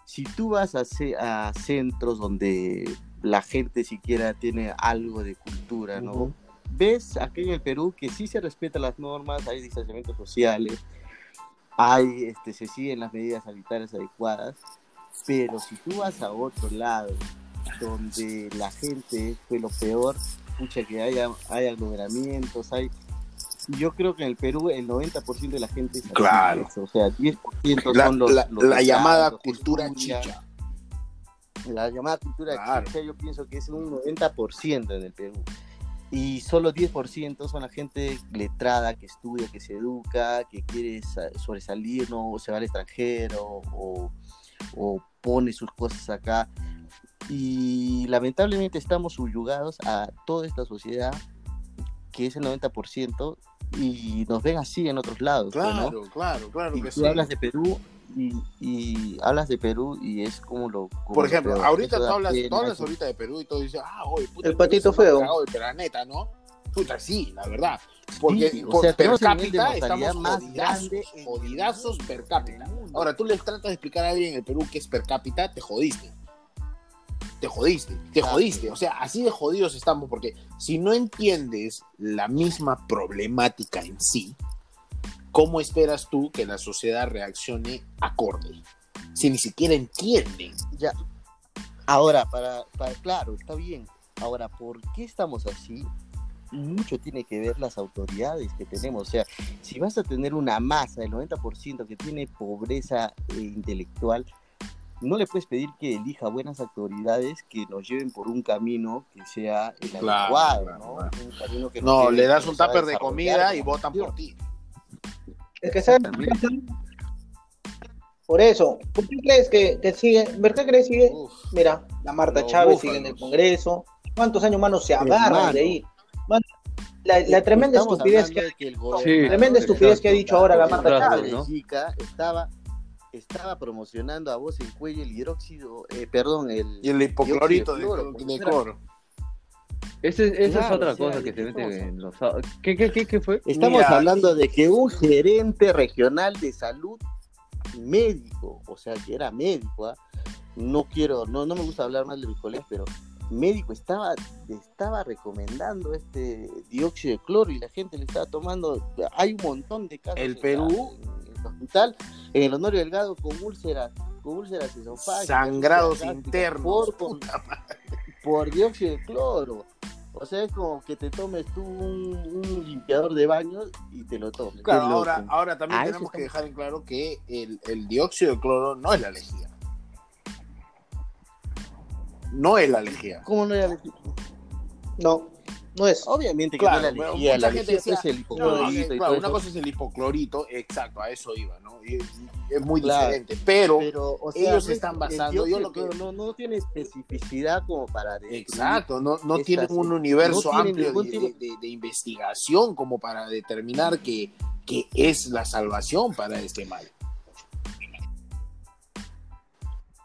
Si tú vas a, a centros donde la gente siquiera tiene algo de cultura, ¿no? Ves aquí en el Perú que sí se respetan las normas, hay distanciamientos sociales, hay, este, se siguen las medidas sanitarias adecuadas, pero si tú vas a otro lado donde la gente fue lo peor, escucha que haya, hay aglomeramientos, hay... Yo creo que en el Perú el 90% de la gente es Claro. o sea, 10% La, son los, la- los la letrados, llamada los cultura chicha. La llamada cultura Claro. chicha yo pienso que es un 90% en el Perú. Y solo 10% son la gente letrada que estudia, que se educa, que quiere sa- sobresalir, no O se va al extranjero o, o pone sus cosas acá. Y lamentablemente estamos subyugados a toda esta sociedad que es el 90% y nos ven así en otros lados. pues, ¿no? Claro, claro, claro Y que tú sí. hablas de Perú y, y hablas de Perú y es como lo... como Por lo ejemplo, ahorita tú hablas, tú hablas ahorita de Perú y todo dices, ah, oye, puta, El patito el feo. del planeta, ¿no? Puta, sí, la verdad. Porque Sí, o por sea, per cápita estamos más jodidazos, en per cápita. Ahora, tú le tratas de explicar a alguien en el Perú que es per cápita, te jodiste. Te jodiste, te jodiste. O sea, así de jodidos estamos, porque si no entiendes la misma problemática en sí, ¿cómo esperas tú que la sociedad reaccione acorde? Si ni siquiera entienden. Ya. Ahora, para, para, claro, está bien. Ahora, ¿por qué estamos así? Mucho tiene que ver las autoridades que tenemos. O sea, si vas a tener una masa del 90% que tiene pobreza eh, intelectual, no le puedes pedir que elija buenas autoridades que nos lleven por un camino que sea el Claro, adecuado, ¿no? claro. Un camino que nos No, lleve, le das un haga tupper de comida y votan por ti. Es que ¿sabes? Por eso, ¿por qué crees que, que sigue? ¿Por qué crees que sigue? Uf. Mira, la Marta Chávez búfalos. sigue en el Congreso. ¿Cuántos años más no se agarran Hermano. de ahí? Mano, la, la tremenda Estamos estupidez que de que el Sí. Tremenda de estupidez que ha dicho ahora la Marta Chávez. ¿no? Estaba, estaba promocionando a voz en cuello el hidróxido, eh, perdón, el, Y el hipoclorito de, de, de cloro. Ese- esa es Claro, otra o sea, cosa ¿de que se mete en los... ¿Qué, qué, qué, qué fue? Estamos Mira, hablando de que un gerente regional de salud médico, o sea, que era médico, ¿ah? no quiero, no, no me gusta hablar mal de mis colegas, pero médico estaba, estaba recomendando este dióxido de cloro y la gente le estaba tomando, hay un montón de casos El Perú- en, el hospital, en el Honorio Delgado con úlceras, con úlceras esofágicas, Sangrados internos. por, dióxido de cloro. O sea, es como que te tomes tú un, un limpiador de baños y te lo tomes. Claro, ahora, ahora también Ah, tenemos que dejar en claro que el, el dióxido de cloro no es la lejía. No es la lejía. ¿Cómo no era No, no es. Obviamente que Claro, no la bueno, lejía, la lejía decía, es el No, hipoclorito eh, y claro, todo una eso. cosa es el hipoclorito, exacto, a eso iba, ¿no? Y, y es muy Claro. diferente, pero, Pero, o ellos no es- están basando- yo lo que- no, no tiene especificidad como para exacto, no, no es tienen un universo No amplio ningún de, tipo- de- de- de investigación como para determinar que, que es la salvación para este mal.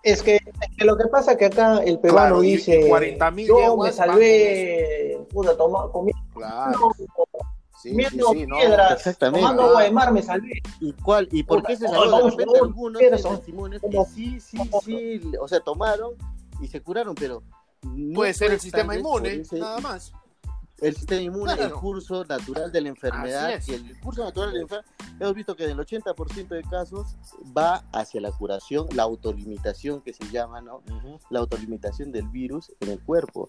Es que, es que lo que pasa es que acá el peruano Claro, dice, y 40.000 yo me salvé, puta, toma, comiendo, Claro, sí, sí, comiendo sí, no. piedras, Exactamente. tomando agua de mar, me salvé. ¿Y cuál? ¿Y por qué se no, salvó? De repente no, algunos testimonios que como- sí, sí, sí, o sea, tomaron y se curaron, pero no Puede ser el sistema inmune, ese- nada más. El sistema inmune, Claro. el curso natural de la enfermedad, que el curso natural de la enfermedad, hemos visto que en el 80% de casos va hacia la curación, la autolimitación que se llama, ¿no? La autolimitación del virus en el cuerpo.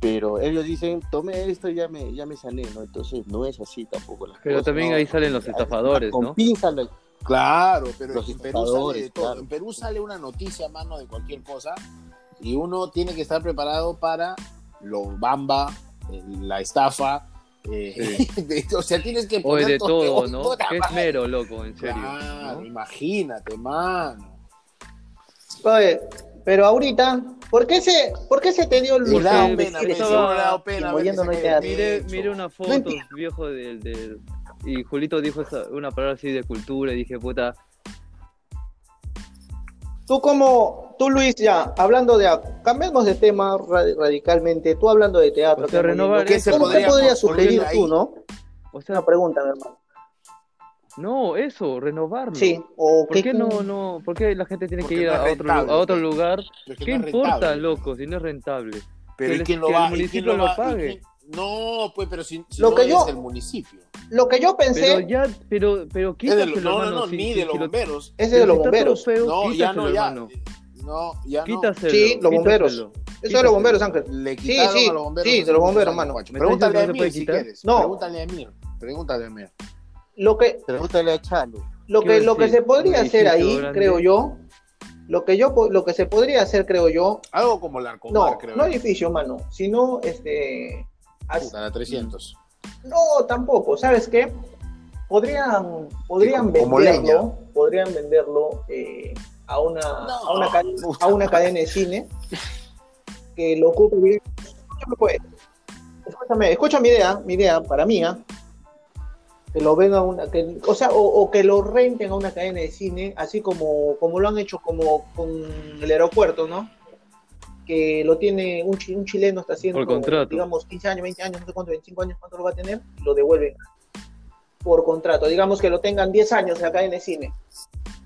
Pero ellos dicen, tomé esto y ya me, ya me sané, ¿no? Entonces no es así tampoco. las Pero cosas, también ¿no? ahí salen los estafadores, con ¿no? pinzas lo- Claro, pero Los en Perú sale de estafadores, todo. claro. En Perú sale una noticia, mano, de cualquier cosa y uno tiene que estar preparado para lo bamba, la estafa. eh, o sea, tienes que poner de todo, esmero, loco, en serio. Claro, ¿no? imagínate, mano. Oye, pero ahorita, ¿por qué se, por qué se te dio el me pena, estaba- pena techo. mire una foto, viejo, del, del- Y Julito dijo esa- una palabra así de cultura y dije, puta, Tú como, tú Luis, ya, hablando de, cambiemos de tema ra- radicalmente, tú hablando de teatro, O sea, que renovar ¿qué. ¿cómo podría te podrías sugerir tú, no? o sea, Una pregunta, mi hermano. no, eso, renovarlo. Sí, o ¿Por qué, qué no, no, por qué la gente tiene Porque que ir no a otro, a otro lugar? Es que ¿Qué no importa, rentable. loco, si no es rentable? Pero que ¿y el- quién lo que el va? ¿Y municipio quién lo pague? No, pues, pero si, si Lo no que es yo- del municipio. Lo que yo pensé Pero ya, pero, pero Es de quítaselo, los- no, no, hermano, no, si- ni si- de los bomberos. ese de los bomberos. feo, No, ya no, ya. hermano. No, ya no. Quítaselo, Sí, los bomberos. quítaselo. Eso de los bomberos, Ángel. Le Sí, quitaron sí, a los bomberos. sí, de los bomberos, mano. guacho. ¿Me Pregúntale a no Emir si quieres. No. Pregúntale a Emir. Pregúntale a Emir. Lo que, Pregúntale a Chalo. lo ¿Qué que, lo que se podría hacer ahí, creo yo, lo que yo, lo que se podría hacer, creo yo, Algo como el Arcomar, no, creo. no edificio, mano, sino, este, la 300. no, tampoco, ¿sabes qué? Podrían, podrían Sí, como venderlo, podrían venderlo eh, a una, a una, ca- puta a una cadena de cine que lo ocupe bien. Escúchame, pues. Escúchame, escucha mi idea, mi idea para mí, ¿ah? que lo venga una, que, o sea, o, o que lo renten a una cadena de cine, así como, como lo han hecho como con el aeropuerto, ¿no? Que lo tiene un, un chileno está haciendo, Por contrato. digamos, 15 años, 20 años, no sé cuánto, 25 años, cuánto lo va a tener, y lo devuelven por contrato. Digamos que lo tengan 10 años en la cadena de cine.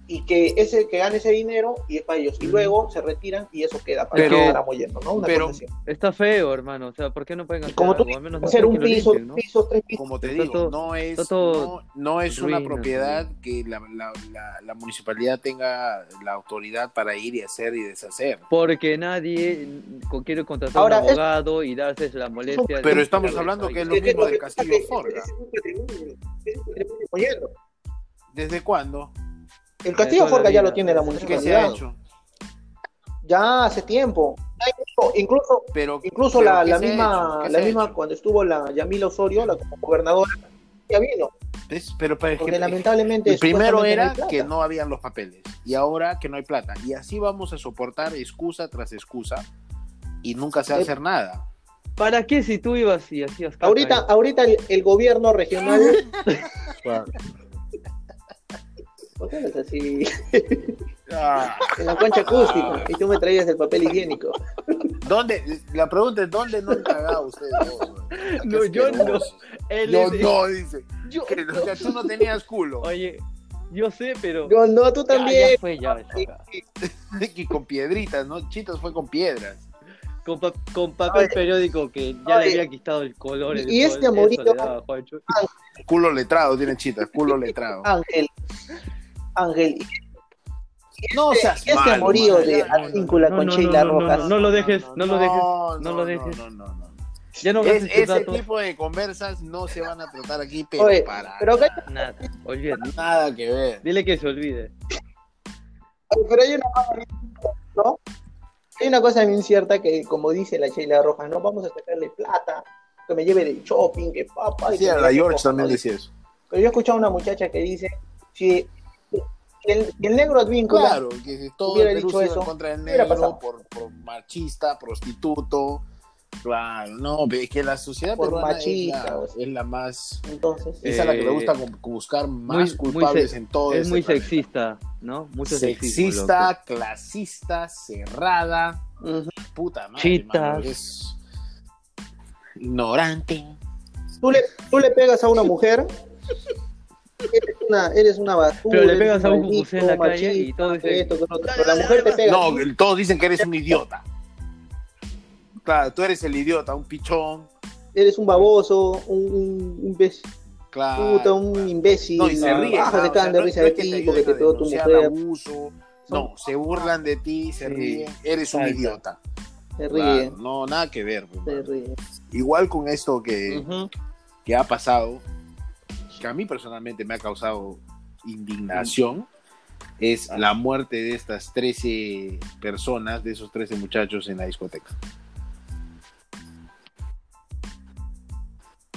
Y que ese que gane ese dinero y es para ellos. Y luego se retiran y eso queda para Pero- que amoyendo, ¿no? Una pero-. Está feo, hermano. O sea, ¿por qué no pueden hacer como tú algo? Al menos hacer no un piso, limpien, ¿no? pisos, tres pisos. Como te digo, todo- no es, no, no es una ruinas, propiedad que la, la, la, la municipalidad tenga la autoridad para ir y hacer y deshacer. Porque nadie quiere contratar Ahora, un es- abogado y darse la molestia. de Pero estamos investigar hablando que es lo Es que mismo pasa Castillo es que Forga. Es un es un. ¿Desde cuándo? El Castillo Forga ya lo tiene la ¿Qué se ha municipalidad. hecho? Ya hace tiempo. Incluso, incluso, Pero, incluso pero la, ¿qué la se ha misma, la misma cuando estuvo la Yamila Osorio, la como gobernadora, ya vino. Pero, es Porque que- lamentablemente el primero no era que no habían los papeles y ahora que no hay plata. Y así vamos a soportar excusa tras excusa y nunca se va a Eh, hacer nada. ¿Para qué si tú ibas y hacías Ahorita, ahí? ahorita el, el gobierno regional. ¿Por qué eres así? Ah, En la concha acústica. Y tú me traías el papel higiénico. ¿Dónde? La pregunta es: ¿dónde no han cagado ustedes dos? No, yo no. Él Yo es- no, dice. yo Que, o sea, tú no tenías culo. Oye, yo sé, pero. Yo no, tú también. ya fue, ya, caca. Y con piedritas, ¿no? Chitos fue con piedras. Con, pa- con papel Oye. periódico que ya Oye. le había quitado el color. el Y este eso amorío- le daba a Juancho. Culo letrado tiene chitas, culo letrado. Ángel. Ángel. No seas este malo, amorío de no, no, no, con Sheila Rojas. no, no lo dejes, no lo dejes, no no, lo dejes. No, no, no. Ya no Es- ese datos. tipo de conversas no se van a tratar aquí, pero Oye, para pero Nada, olvídate. nada que ver. Dile que se olvide. Pero hay una cosa, ¿no? Hay una cosa bien cierta que, como dice la Sheila Rojas, no vamos a sacarle plata, que me lleve del shopping, que papá. y Sí, que a la George también decía eso. Pero yo he escuchado a una muchacha que dice, si el, el negro Advíncula Claro, que si todo Hubiera el Perú dicho eso, en contra del hubiera negro por, por machista, prostituto. Claro, no, es que la sociedad Por peruana machista, es, la, o sea. es la más... entonces... Es a la que le Eh, gusta bu- buscar más muy- culpables en todo Es este muy planeta. sexista, ¿no? Mucho sexismo, Sexista, clasista, cerrada. Ujú. Puta madre, Chitas. es ignorante. tú, le, tú le pegas a una mujer, eres una, eres una basura. Pero le pegas a un cucú en la calle y todo dice- esto, lo otro. Pero la mujer te pega. No, todos dicen que eres un idiota. Claro, tú eres el idiota, un pichón. Eres un baboso, un, imbécil, Claro. puta, un imbécil. No, y se ríen. Bajas ¿no? de O sea, can de risa no de ti porque te pegó tu mujer. abuso. No, se burlan de ti, se Sí. ríen. Eres un Exacto. idiota. Se Claro, ríe, no, nada que ver. pues, se mano. ríe. Igual con esto que, Ujú. que ha pasado, que a mí personalmente me ha causado indignación, es la muerte de estas 13 personas, de esos 13 muchachos en la discoteca.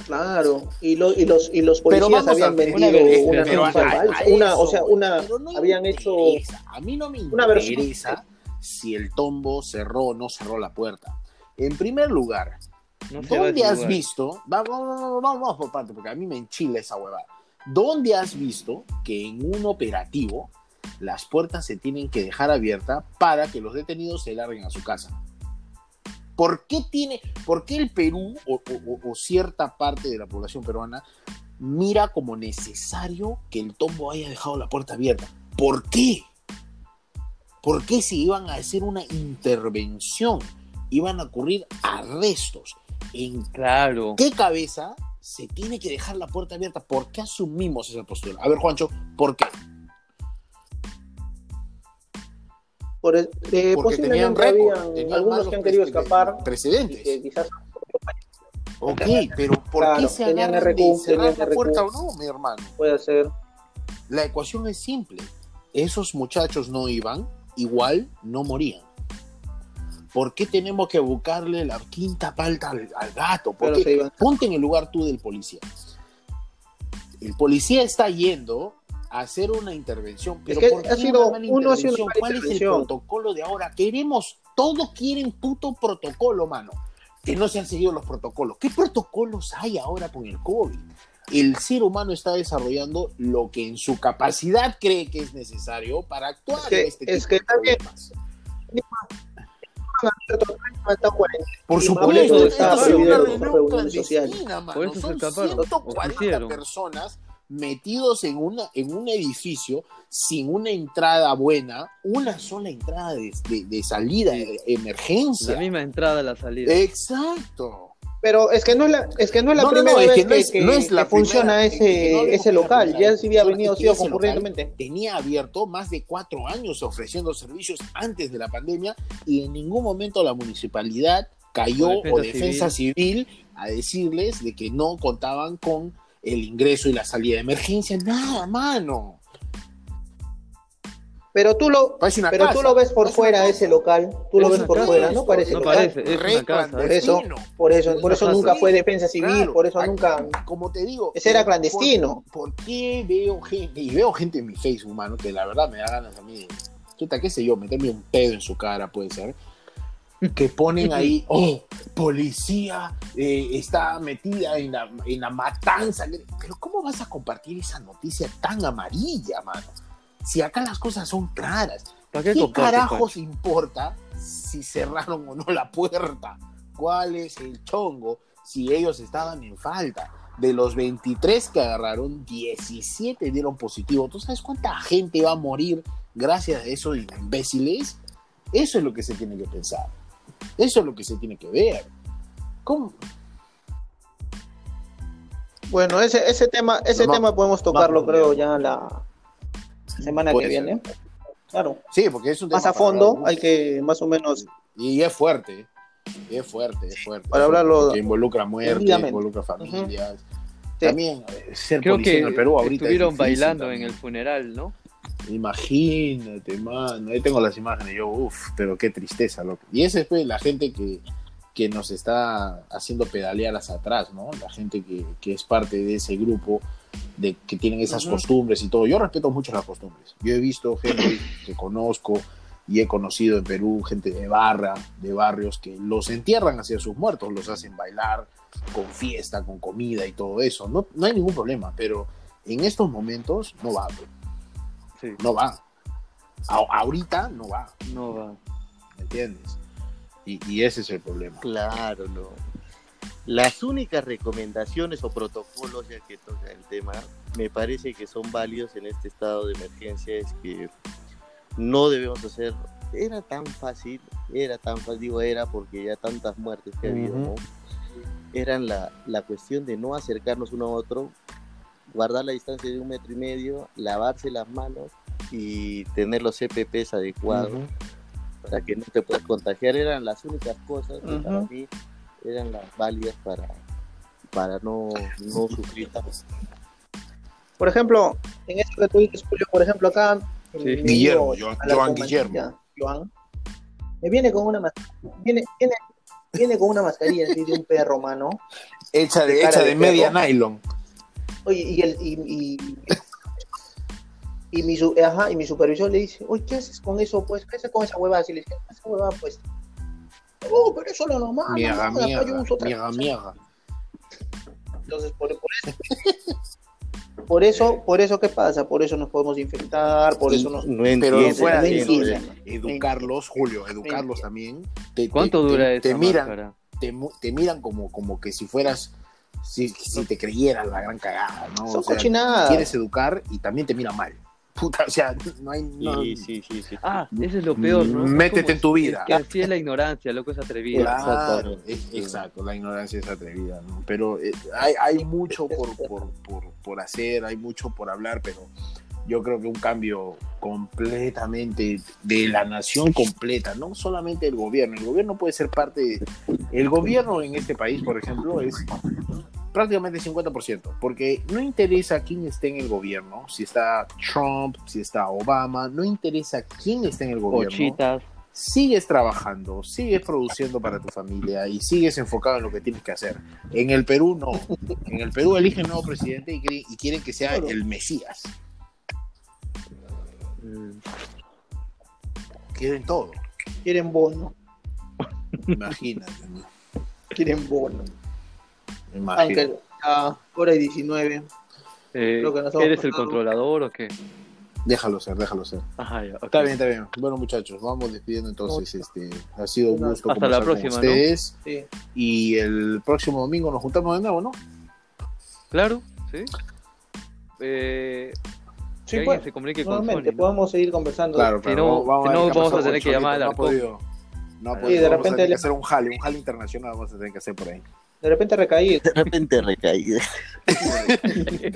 Claro, y, lo- y los y los policías habían vendido una una pero rifa a- falsa, a una, eso, o sea, una no habían hecho interesa, A mí no me una versión. interesa si el tombo cerró o no cerró la puerta. En primer lugar, No ¿dónde has visto? Vamos, vamos, vamos, vamos por parte, porque a mí me enchila esa huevada. ¿Dónde has visto que en un operativo las puertas se tienen que dejar abiertas para que los detenidos se larguen a su casa? ¿Por qué, tiene, por qué el Perú o, o- o cierta parte de la población peruana mira como necesario que el tombo haya dejado la puerta abierta? ¿Por qué? ¿Por qué si iban a hacer una intervención, iban a ocurrir arrestos? ¿En Claro. qué cabeza se tiene que dejar la puerta abierta? ¿Por qué asumimos esa postura? A ver, Juancho, ¿por qué? por el- eh, Porque tenían posiblemente récord, habían tenían algunos que han querido escapar y precedentes. que quizás Ok, pero ¿por Claro, qué se tenían agarran de cerrar la RQ. puerta o no, mi hermano? puede ser La ecuación es simple. Esos muchachos no iban, igual no morían. ¿Por qué tenemos que buscarle la quinta palta al, al gato? ¿Por pero qué? se iban Ponte en el lugar tú del policía. El policía está yendo a hacer una intervención, pero que ¿por qué ha sido- una mala uno ha sido una intervención? mala ¿Cuál es el protocolo de ahora? Queremos, todos quieren puto protocolo, mano. Que no se han seguido los protocolos. ¿Qué protocolos hay ahora con el COVID? El ser humano está desarrollando lo que en su capacidad cree que es necesario para actuar Es que- en este tipo es que de problemas. Hasta 40. Por supuesto, por eso esto está es prohibido una las reunión reuniones sociales. clandestina, mano. Por eso se Son escaparon, o 140 quisieron. personas metidos en, una, en un edificio sin una entrada buena, una sola entrada de, de- de salida, de emergencia. La misma entrada, la salida. Exacto. Pero es que no es la, es que no es la No, primera no, es vez que es- que- no es la que funciona primera, no ese, ese local. Ya se había venido sido concurrentemente. Tenía abierto más de cuatro años ofreciendo servicios antes de la pandemia y en ningún momento la municipalidad cayó O defensa o defensa civil a decirles de que no contaban con el ingreso y la salida de emergencia. Nada, mano. Pero tú lo, Parece una pero casa, tú lo ves por parece fuera ese local. Tú lo Es ves por casa, fuera, no parece no local. parece, es una casa. Por eso, por eso, Es por eso nunca fue defensa civil, Claro, por eso aquí, nunca. Como te digo. Ese era ¿por- clandestino. ¿Por, por qué veo gente? Y veo gente en mi Facebook, mano, que la verdad me da ganas a mí de. Chuta, qué sé yo, meterme un pedo en su cara, puede ser. Que ponen ahí, oh, policía eh, está metida en la, en la matanza. Pero, ¿cómo vas a compartir esa noticia tan amarilla, mano? Si acá las cosas son claras. ¿Para ¿Qué, qué carajos importa si cerraron o no la puerta? ¿Cuál es el chongo si ellos estaban en falta? De los 23 que agarraron, 17 dieron positivo. ¿Tú sabes cuánta gente va a morir gracias a esos imbéciles? Eso es lo que se tiene que pensar. Eso es lo que se tiene que ver. ¿Cómo? Bueno, ese, ese tema, ese No, tema podemos tocarlo, no, creo, ya la semana Puede que ser. viene. Claro. Sí, porque es un Más tema a para fondo, hay que más o menos. Y es fuerte. Y es fuerte, es fuerte. Para hablarlo Porque involucra muerte, involucra familias. Sí. También eh, ser Creo policía que en el Perú ahorita es estuvieron difícil bailando también. en el funeral, ¿no? Imagínate, mano. Ahí tengo las imágenes. Yo, uff, pero qué tristeza, loco. Y esa es pues, la gente que, que nos está haciendo pedalear hacia atrás, ¿no? La gente que, que es parte de ese grupo, de que tienen esas Ujú. costumbres y todo. Yo respeto mucho las costumbres. Yo he visto gente que conozco y he conocido en Perú gente de barra, de barrios, que los entierran hacia sus muertos, los hacen bailar con fiesta, con comida y todo eso. No, no hay ningún problema, pero en estos momentos no va. Sí, no va. A- ahorita no va, no va. ¿me entiendes? Y, y ese es el problema. Claro, no. Las únicas recomendaciones o protocolos, ya que toca el tema, me parece que son válidos en este estado de emergencia, es que no debemos hacer, era tan fácil, era tan fácil, digo era porque ya tantas muertes que ha habido. Eran la, la cuestión de no acercarnos uno a otro, guardar la distancia de un metro y medio, lavarse las manos y tener los CPPs adecuados para que no te puedas contagiar eran las únicas cosas que para mí eran las válidas para para no, no sufrir tanto. Por ejemplo, en eso que tú dices, Julio, por ejemplo, acá. Sí. me Guillermo, dio Joan- Guillermo. Joan, me viene con una mascarilla. Viene, viene, viene con una mascarilla así de un perro, mano. Hecha de, De hecha de de media perro. nylon. Oye, y, el, y, y, y mi, su- ajá, y mi supervisor le dice, oye, ¿qué haces con eso? Pues, ¿qué haces con esa huevada? Si le dice, ¿qué haces con esa huevada? Pues, oh, pero eso es lo normal. Mierda, no, mierda, mierda, cosa". mierda. Entonces, por, por eso, por eso, por eso, ¿qué pasa? Por eso nos podemos infectar, por eso nos... no Pero entiendo, fuera no de eso, entienden. de educarlos, Julio, educarlos también. Te- te- ¿Cuánto te- dura te, esa miran, máscara? te, te miran como, como que si fueras, si, si te creyeras la gran cagada, ¿no? Son O sea, cochinadas. quieres educar y también te miran mal. Puta, o sea, no hay... no- Sí, sí, sí, sí. Ah, eso es lo peor, ¿no? Métete Como- en tu vida. Es que así es la ignorancia, loco, es atrevida. Claro, Exactamente. es- exacto, la ignorancia es atrevida, ¿no? Pero eh, hay, hay mucho por, por, por, por hacer, hay mucho por hablar, pero yo creo que un cambio completamente de la nación completa, no solamente el gobierno. El gobierno puede ser parte de... El gobierno en este país, por ejemplo, es prácticamente 50%, porque no interesa quién esté en el gobierno, si está Trump, si está Obama, no interesa quién esté en el gobierno Cochitas. sigues trabajando, sigues produciendo para tu familia y sigues enfocado en lo que tienes que hacer. En el Perú no. En el Perú eligen nuevo presidente y, quieren- y quieren que sea Claro. el Mesías. Mm, Quieren todo. Quieren bono, Imagínate. ¿no? quieren bono. Imagínate. Aunque a hora y 19, eh, Creo que nos hemos ¿Eres el controlador o qué? Déjalo ser, déjalo ser. Ajá, ya. ok. Está bien, está bien. Bueno, muchachos, vamos despidiendo entonces. Este, ha sido un gusto Hasta la conversar próxima, con ¿no? ustedes. sí. Y el próximo domingo nos juntamos de nuevo, ¿no? Claro, sí. eh, Sí, que pues, se comunique con Sony. ¿no? podemos seguir conversando. Claro, Si pero no- vamos, si no, vamos pasó a tener con que llamar Cholito, al no. No de Vamos a repente tener le- que hacer un jale, un jale internacional vamos a tener De repente recaí. De repente recaí.